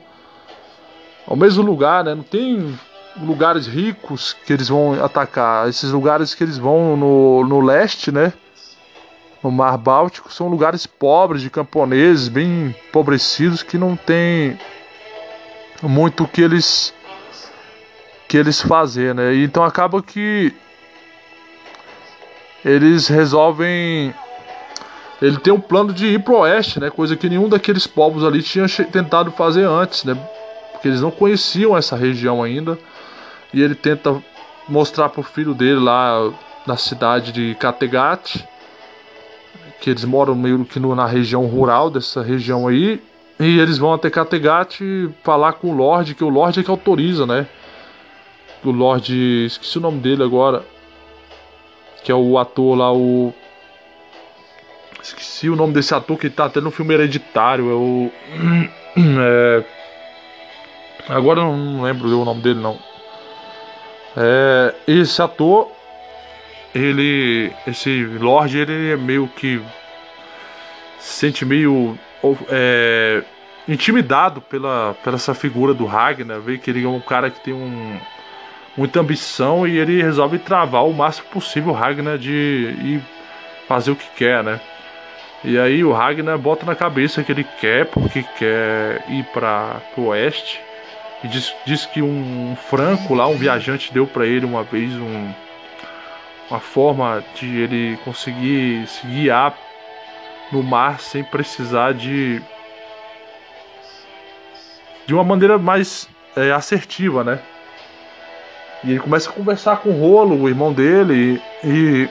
ao mesmo lugar, né? Não tem lugares ricos que eles vão atacar. Esses lugares que eles vão no, no leste, né? No Mar Báltico, são lugares pobres de camponeses, bem empobrecidos, que não tem muito que eles que eles fazem, né? Então acaba que eles resolvem ele tem um plano de ir pro oeste, né? Coisa que nenhum daqueles povos ali tinha tentado fazer antes, né? Porque eles não conheciam essa região ainda. E ele tenta mostrar pro filho dele lá na cidade de Kattegat, que eles moram meio que no, na região rural dessa região aí. E eles vão até Kattegat falar com o Lorde, que o Lorde é que autoriza, né? O Lorde. Esqueci o nome dele agora. Que é o ator lá, o. Esqueci o nome desse ator que tá até no filme Hereditário. É o. (clears throat) É... Agora eu não lembro o nome dele não. É, esse ator, ele, esse Lorde, ele é meio que se sente meio é, intimidado pela, pela essa figura do Ragnar, vê que ele é um cara que tem um, muita ambição e ele resolve travar o máximo possível o Ragnar de ir fazer o que quer, né? E aí o Ragnar bota na cabeça que ele quer, porque quer ir para o oeste e diz, diz que um, franco lá, um viajante, deu para ele uma vez um, uma forma de ele conseguir se guiar no mar sem precisar de de uma maneira mais é, assertiva, né? E ele começa a conversar com o Rolo, o irmão dele, e, e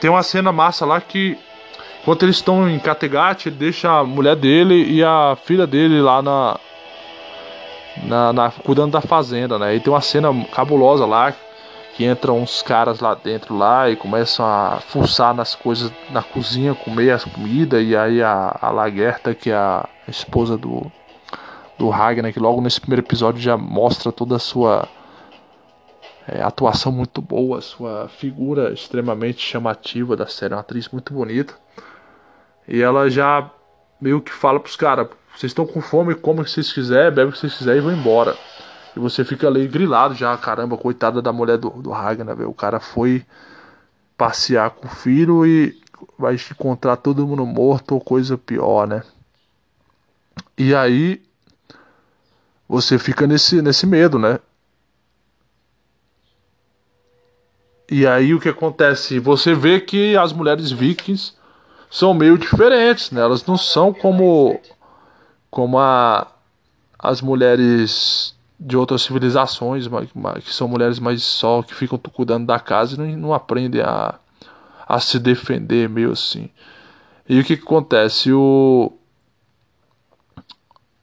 tem uma cena massa lá que enquanto eles estão em Kattegat, ele deixa a mulher dele e a filha dele lá na, na, na, cuidando da fazenda, né? E tem uma cena cabulosa lá que entram uns caras lá dentro lá e começam a fuçar nas coisas na cozinha, comer as comidas e aí a, a Lagerta, que é a esposa do do Ragnar, que logo nesse primeiro episódio já mostra toda a sua é, atuação muito boa, sua figura extremamente chamativa da série, uma atriz muito bonita. E ela já meio que fala pros caras, vocês estão com fome, come o que vocês quiserem, bebe o que vocês quiserem e vão embora. E você fica ali grilado já, caramba, coitada da mulher do, do Ragnar, velho. O cara foi passear com o filho e vai encontrar todo mundo morto ou coisa pior, né? E aí você fica nesse, nesse medo, né? E aí o que acontece? Você vê que as mulheres vikings são meio diferentes, né? Elas não são como como a, as mulheres de outras civilizações, que são mulheres mais só que ficam cuidando da casa e não, não aprendem a, a se defender, meio assim. E o que, que acontece? O,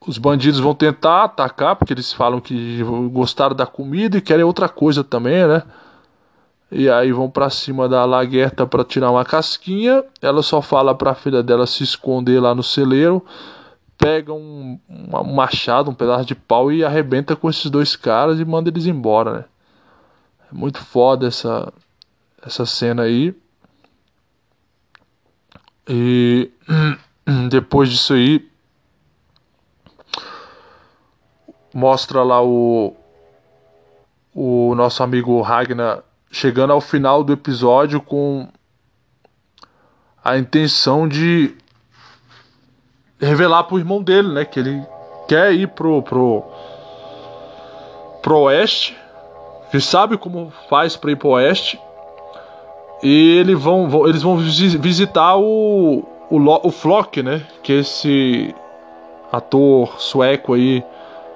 os bandidos vão tentar atacar, porque eles falam que gostaram da comida e querem outra coisa também, né? E aí vão para cima da laguerta para tirar uma casquinha. Ela só fala para a filha dela se esconder lá no celeiro pega um, um machado, um pedaço de pau e arrebenta com esses dois caras e manda eles embora, né? É muito foda essa, essa cena aí. E (clears throat) depois disso aí mostra lá o o nosso amigo Ragnar chegando ao final do episódio com a intenção de revelar pro irmão dele, né? Que ele quer ir pro, pro, pro oeste, que sabe como faz para ir pro oeste. E eles vão, eles vão visitar o, o, o Flock, né? Que é esse ator sueco aí,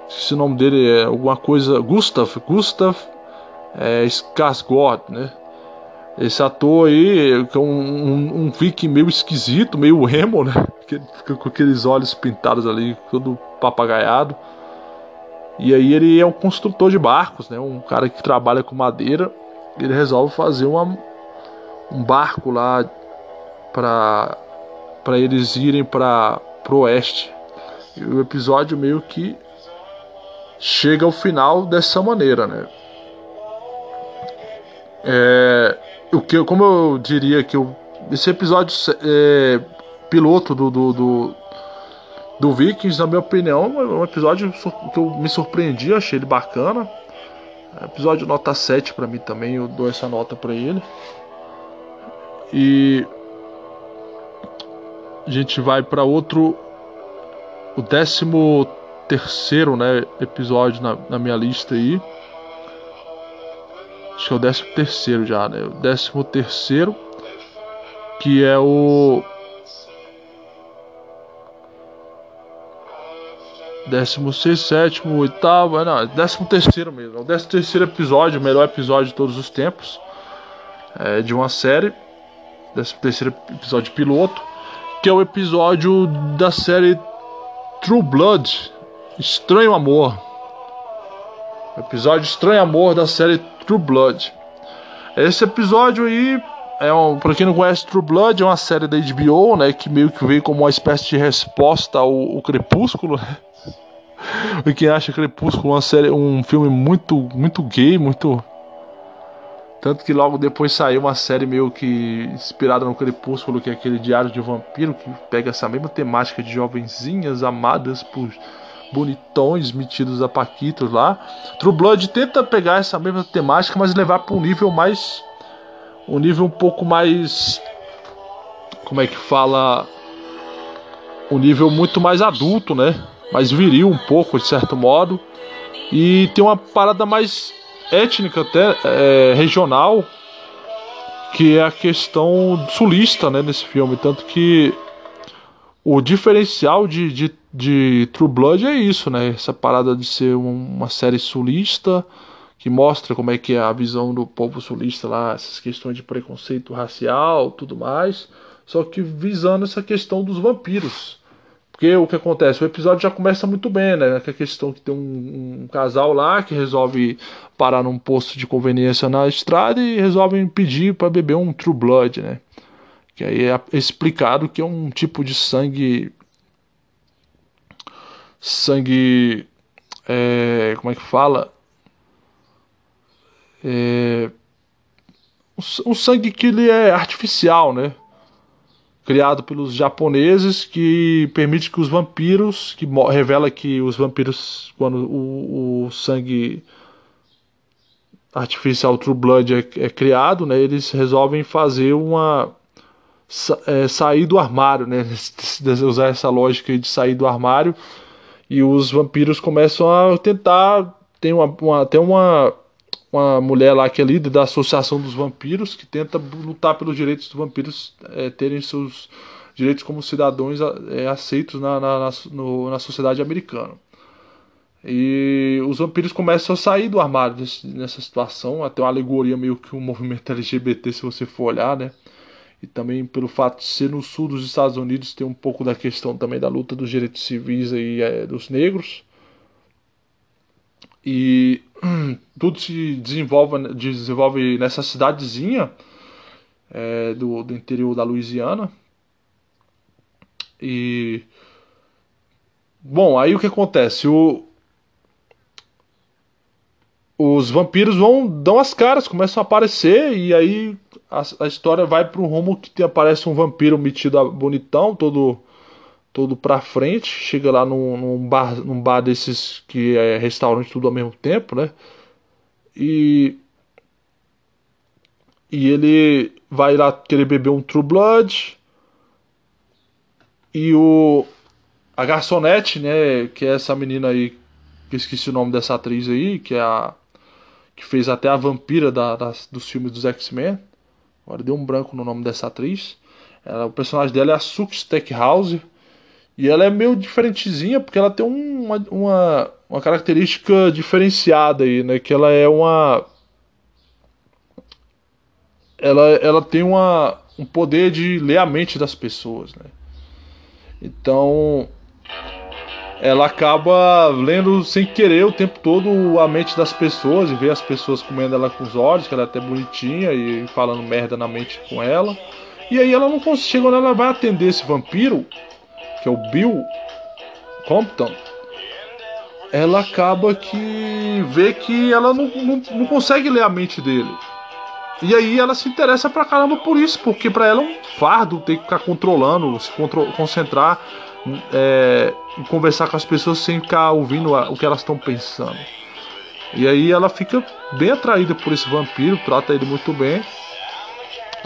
se o nome dele é alguma coisa, Gustav, Gustav é, Skarsgård, né? Esse ator aí, que é um, um, um viking meio esquisito, meio emo, né? Que fica com aqueles olhos pintados ali, todo papagaiado. E aí ele é um construtor de barcos, né? Um cara que trabalha com madeira. Ele resolve fazer uma, um barco lá para para eles irem para pro oeste. E o episódio meio que chega ao final dessa maneira, né? É, o que, como eu diria que eu, esse episódio é, piloto do, do, do, do, Vikings, na minha opinião, é um episódio que eu me surpreendi, achei ele bacana. Episódio nota 7 para mim também, eu dou essa nota para ele. E a gente vai para outro o décimo terceiro né, episódio na, na minha lista aí. Acho que é o décimo terceiro já, né? O décimo terceiro, que é o décimo sexto, sétimo, oitavo, é, não, é décimo terceiro mesmo. É o décimo terceiro episódio, o melhor episódio de todos os tempos, é, de uma série. Décimo terceiro episódio piloto, que é o episódio da série True Blood, Estranho Amor. Episódio Estranho Amor da série True Blood. Esse episódio aí é um, para quem não conhece True Blood, é uma série da HBO, né, que meio que veio como uma espécie de resposta ao, ao Crepúsculo. (laughs) Né? e quem acha Crepúsculo uma série, um filme muito muito gay, muito tanto que logo depois saiu uma série meio que inspirada no Crepúsculo, que é aquele Diário de Vampiro, que pega essa mesma temática de jovenzinhas amadas por bonitões metidos a paquitos lá. True Blood tenta pegar essa mesma temática, mas levar para um nível mais um nível um pouco mais como é que fala um nível muito mais adulto, né? Mais viril um pouco de certo modo e tem uma parada mais étnica até é, regional que é a questão sulista, né? Nesse filme, tanto que o diferencial de, de de True Blood é isso, né? Essa parada de ser uma série sulista que mostra como é que é a visão do povo sulista lá, essas questões de preconceito racial, tudo mais, só que visando essa questão dos vampiros. Porque o que acontece? O episódio já começa muito bem, né? Que a questão que tem um, um, casal lá que resolve parar num posto de conveniência na estrada e resolvem pedir para beber um True Blood, né? Que aí é explicado que é um tipo de sangue sangue. É, como é que fala? É, um sangue que ele é artificial, né? Criado pelos japoneses que permite que os vampiros, que revela que os vampiros, quando o, o sangue artificial True Blood é, é, criado, né? Eles resolvem fazer uma é, sair do armário, né? (laughs) Usar essa lógica de sair do armário e os vampiros começam a tentar. Tem uma, uma, tem uma, uma mulher lá que é líder da Associação dos Vampiros que tenta lutar pelos direitos dos vampiros é, terem seus direitos como cidadãos é, aceitos na, na, na, no, na sociedade americana. E os vampiros começam a sair do armário desse, nessa situação, até uma alegoria meio que um movimento LGBT, se você for olhar, né? E também pelo fato de ser no sul dos Estados Unidos tem um pouco da questão também da luta dos direitos civis aí, é, dos negros. E (clears throat) tudo se desenvolve, desenvolve nessa cidadezinha é, do, do interior da Louisiana. E bom aí o que acontece? O os vampiros vão dão as caras começam a aparecer e aí a, a história vai para um rumo que tem, aparece um vampiro metido bonitão, todo todo pra frente, chega lá num, num, bar, num bar desses que é restaurante tudo ao mesmo tempo, né? E e ele vai lá querer beber um True Blood. E o a garçonete, né, que é essa menina aí, que esqueci o nome dessa atriz aí, que é a que fez até a vampira da, das, dos filmes dos X-Men. Agora deu um branco no nome dessa atriz. Ela, o personagem dela é a Suk Stackhouse. E ela é meio diferentezinha porque ela tem uma, uma, uma característica diferenciada aí, né? Que ela é uma. Ela, ela tem uma, um poder de ler a mente das pessoas, né? Então ela acaba lendo sem querer o tempo todo a mente das pessoas e vê as pessoas comendo ela com os olhos, que ela é até bonitinha e falando merda na mente com ela. E aí ela não consegue, quando ela vai atender esse vampiro, que é o Bill Compton, ela acaba que vê que ela não, não, não consegue ler a mente dele. E aí ela se interessa pra caramba por isso, porque pra ela é um fardo ter que ficar controlando, se concentrar é, conversar com as pessoas sem ficar ouvindo o que elas estão pensando. E aí ela fica bem atraída por esse vampiro, trata ele muito bem.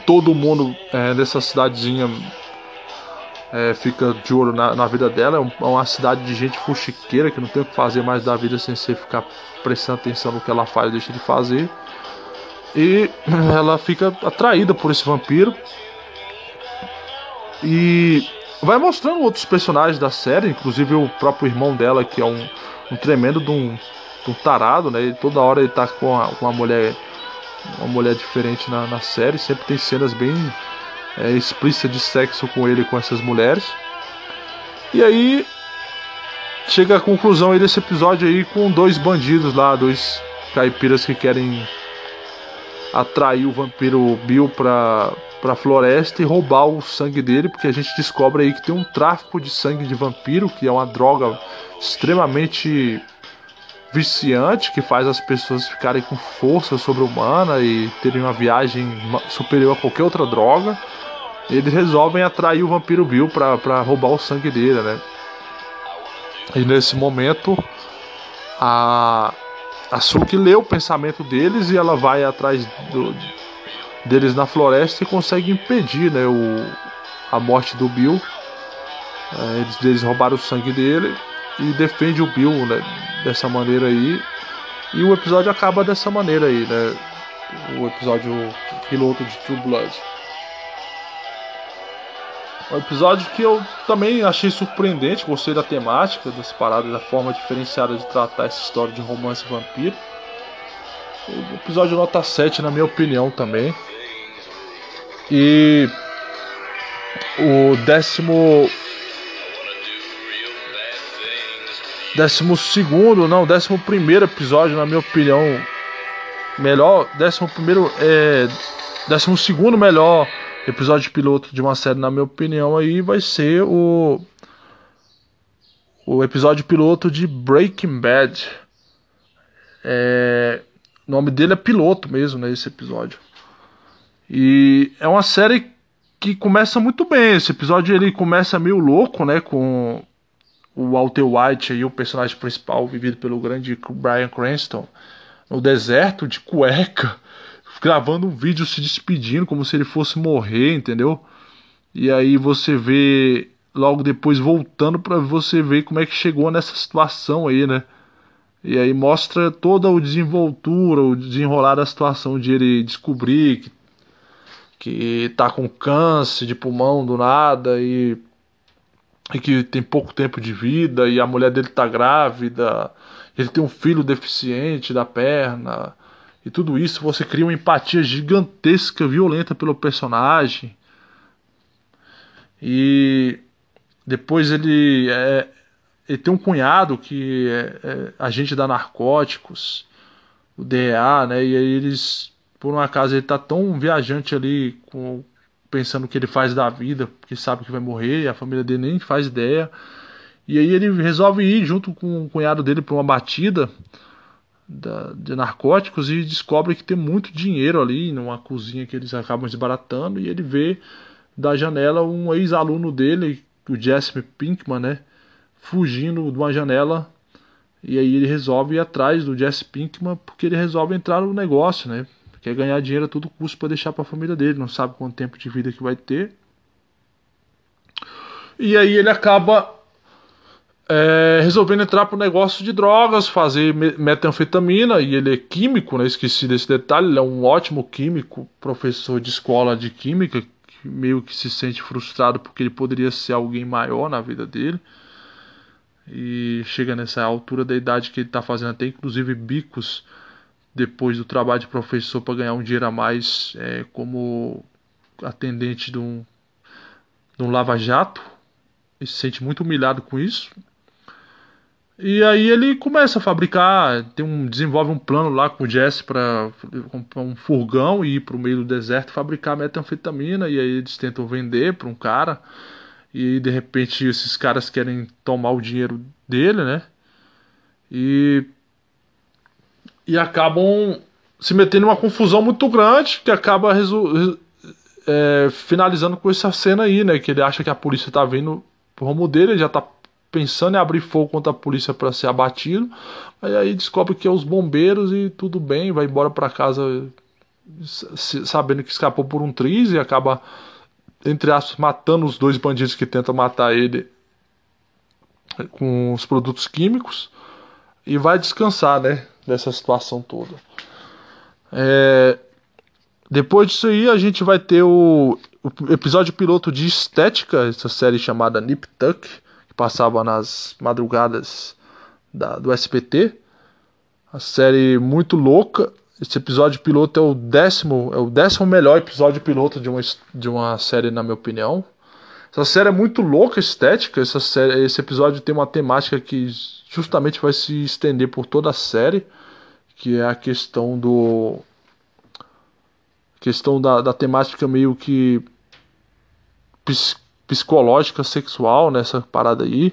Todo mundo é, dessa cidadezinha é, fica de olho na, na vida dela. É, é uma cidade de gente fuxiqueira que não tem o que fazer mais da vida sem ser ficar prestando atenção no que ela faz ou deixa de fazer. E ela fica atraída por esse vampiro. E vai mostrando outros personagens da série, inclusive o próprio irmão dela, que é um, um tremendo de um, de um tarado, né? E toda hora ele tá com uma, uma mulher uma mulher diferente na, na série, sempre tem cenas bem é, explícitas de sexo com ele com essas mulheres. E aí chega a conclusão aí desse episódio aí com dois bandidos lá, dois caipiras que querem atrair o vampiro Bill pra, pra floresta e roubar o sangue dele, porque a gente descobre aí que tem um tráfico de sangue de vampiro, que é uma droga extremamente viciante que faz as pessoas ficarem com força sobre-humana e terem uma viagem superior a qualquer outra droga. Eles resolvem atrair o vampiro Bill para roubar o sangue dele, né? E nesse momento a a Suki lê o pensamento deles e ela vai atrás do, deles na floresta e consegue impedir né, o, a morte do Bill. É, eles, eles roubaram o sangue dele e defende o Bill né, dessa maneira aí. E o episódio acaba dessa maneira aí, né? O episódio piloto de True Blood. Um episódio que eu também achei surpreendente, gostei da temática, das paradas, da forma diferenciada de tratar essa história de romance vampiro. O episódio nota 7 na minha opinião também. E o décimo décimo segundo, não, décimo primeiro episódio na minha opinião melhor, décimo primeiro é décimo segundo melhor episódio piloto de uma série, na minha opinião, aí vai ser o o episódio piloto de Breaking Bad. É, o nome dele é piloto mesmo, né? Esse episódio. E é uma série que começa muito bem. Esse episódio ele começa meio louco, né? Com o Walter White aí, o personagem principal, vivido pelo grande Brian Cranston, no deserto de cueca (laughs) gravando um vídeo se despedindo como se ele fosse morrer, entendeu? E aí você vê logo depois voltando para você ver como é que chegou nessa situação aí, né? E aí mostra toda o desenvoltura, o desenrolar da situação de ele descobrir que, que tá com câncer de pulmão do nada e, e que tem pouco tempo de vida e a mulher dele tá grávida, ele tem um filho deficiente da perna e tudo isso você cria uma empatia gigantesca, violenta pelo personagem. E depois ele, é, ele tem um cunhado que é, é agente da narcóticos, o DEA, né? E aí eles, por um acaso, ele tá tão viajante ali, com, pensando o que ele faz da vida, porque sabe que vai morrer, a família dele nem faz ideia. E aí ele resolve ir junto com o cunhado dele para uma batida da, de narcóticos e descobre que tem muito dinheiro ali numa cozinha que eles acabam desbaratando. E ele vê da janela um ex-aluno dele, o Jesse Pinkman, né, fugindo de uma janela. E aí ele resolve ir atrás do Jesse Pinkman porque ele resolve entrar no negócio, né, quer ganhar dinheiro a todo custo para deixar para a família dele, não sabe quanto tempo de vida que vai ter. E aí ele acaba é, resolvendo entrar pro negócio de drogas, fazer metanfetamina, e ele é químico, né? Esqueci desse detalhe, ele é um ótimo químico, professor de escola de química, que meio que se sente frustrado porque ele poderia ser alguém maior na vida dele. E chega nessa altura da idade que ele está fazendo até inclusive bicos depois do trabalho de professor para ganhar um dinheiro a mais é, como atendente de um, de um lava-jato. E se sente muito humilhado com isso. E aí ele começa a fabricar, tem um, desenvolve um plano lá com o Jesse para comprar um furgão e ir para o meio do deserto fabricar metanfetamina. E aí eles tentam vender para um cara. E de repente esses caras querem tomar o dinheiro dele, né? E, e acabam se metendo em uma confusão muito grande que acaba é, finalizando com essa cena aí, né? Que ele acha que a polícia tá vindo pro rumo dele, ele já tá pensando em abrir fogo contra a polícia para ser abatido. Mas aí descobre que é os bombeiros e tudo bem, vai embora para casa sabendo que escapou por um triz e acaba, entre aspas, matando os dois bandidos que tentam matar ele com os produtos químicos e vai descansar, né? Dessa situação toda. É, depois disso aí, a gente vai ter o, o, episódio piloto de Estética, essa série chamada Nip Tuck, que passava nas madrugadas da, do SPT. A série muito louca. Esse episódio piloto é o décimo, é o décimo melhor episódio piloto de uma, de uma série, na minha opinião. Essa série é muito louca, estética. Essa série, esse episódio tem uma temática que justamente vai se estender por toda a série, que é a questão do questão da, da temática meio que ps, psicológica, sexual nessa parada aí.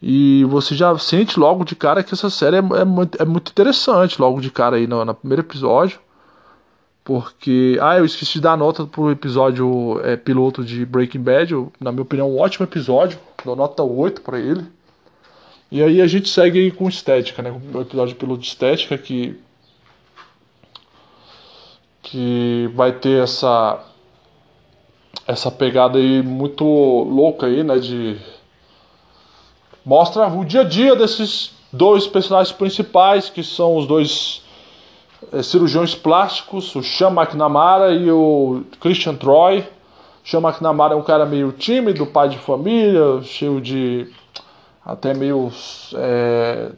E você já sente logo de cara que essa série é, é, muito, é muito interessante, logo de cara aí no, no, primeiro episódio. Porque. Ah, eu esqueci de dar nota pro episódio é, piloto de Breaking Bad. Na minha opinião, um ótimo episódio. Dou nota 8 para ele. E aí a gente segue com estética, né? O episódio piloto de estética que que vai ter essa essa pegada aí muito louca aí, né, de mostra o dia a dia desses dois personagens principais, que são os dois cirurgiões plásticos, o Sean McNamara e o Christian Troy. Sean McNamara é um cara meio tímido, pai de família, cheio de até meio é,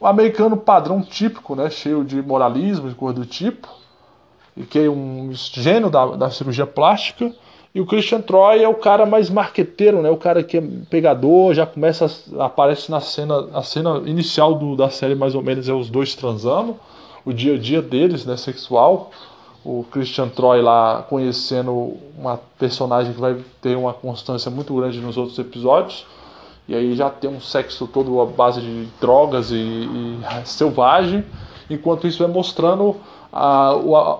americano padrão típico, né, cheio de moralismo e coisa do tipo que é um gênio da, da cirurgia plástica. E o Christian Troy é o cara mais marqueteiro, né? O cara que é pegador, já começa aparece na cena, a cena inicial do, da série mais ou menos é os dois transando, o dia a dia deles, né, sexual. O Christian Troy lá conhecendo uma personagem que vai ter uma constância muito grande nos outros episódios. E aí já tem um sexo todo à base de drogas e, e selvagem. Enquanto isso vai mostrando a, a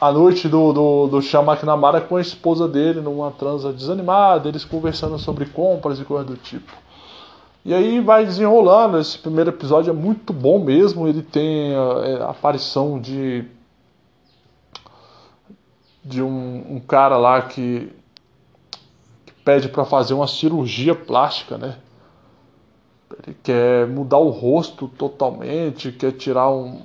a noite do, do, do Sean McNamara com a esposa dele numa transa desanimada, eles conversando sobre compras e coisas do tipo. E aí vai desenrolando, esse primeiro episódio é muito bom mesmo, ele tem a, é, a aparição de de um, um cara lá que, que pede para fazer uma cirurgia plástica, né? Ele quer mudar o rosto totalmente, quer tirar um,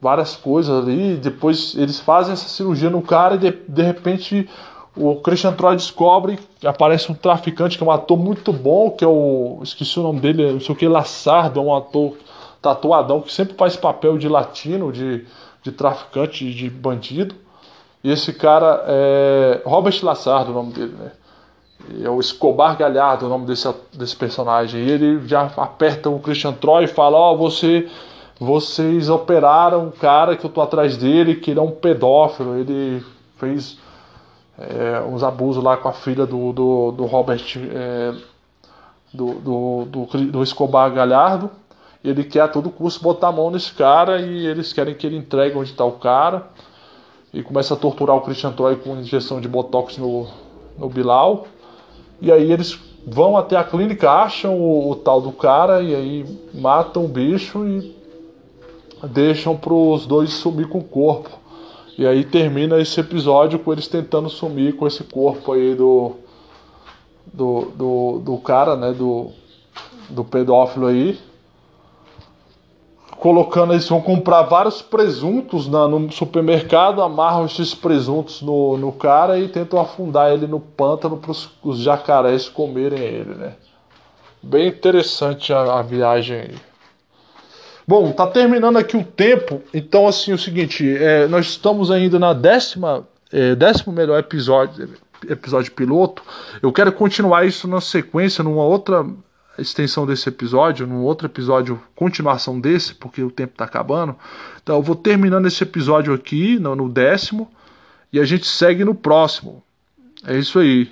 várias coisas ali. Depois eles fazem essa cirurgia no cara e de, de repente o Christian Troy descobre que aparece um traficante que é um ator muito bom, que é o. Esqueci o nome dele, não sei o que, Lassardo, é um ator tatuadão que sempre faz papel de latino, de, de traficante, de bandido. E esse cara é. Robert Lassardo, o nome dele, né? É o Escobar Galhardo, o nome desse, desse personagem. E ele já aperta o Christian Troy e fala: Ó, oh, você vocês operaram um cara que eu tô atrás dele, que ele é um pedófilo, ele fez é, uns abusos lá com a filha do, do, do Robert, é, do, do, do, do, Escobar Galhardo. Ele quer a todo custo botar a mão nesse cara e eles querem que ele entregue onde está o cara. E começa a torturar o Christian Troy com injeção de botox no, no Bilal. E aí eles vão até a clínica, acham o, o tal do cara e aí matam o bicho e deixam para os dois sumir com o corpo. E aí termina esse episódio com eles tentando sumir com esse corpo aí do do, do, do cara, né, do, do pedófilo aí. Colocando, eles vão comprar vários presuntos na, no supermercado, amarram esses presuntos no, no cara e tentam afundar ele no pântano para os jacarés comerem ele, né? Bem interessante a, a viagem aí. Bom, tá terminando aqui o tempo, então assim, o seguinte, é, nós estamos ainda na décima, é, décimo melhor episódio, episódio piloto. Eu quero continuar isso na sequência, numa outra extensão desse episódio, num outro episódio, continuação desse, porque o tempo tá acabando. Então eu vou terminando esse episódio aqui, no, no décimo, e a gente segue no próximo. É isso aí.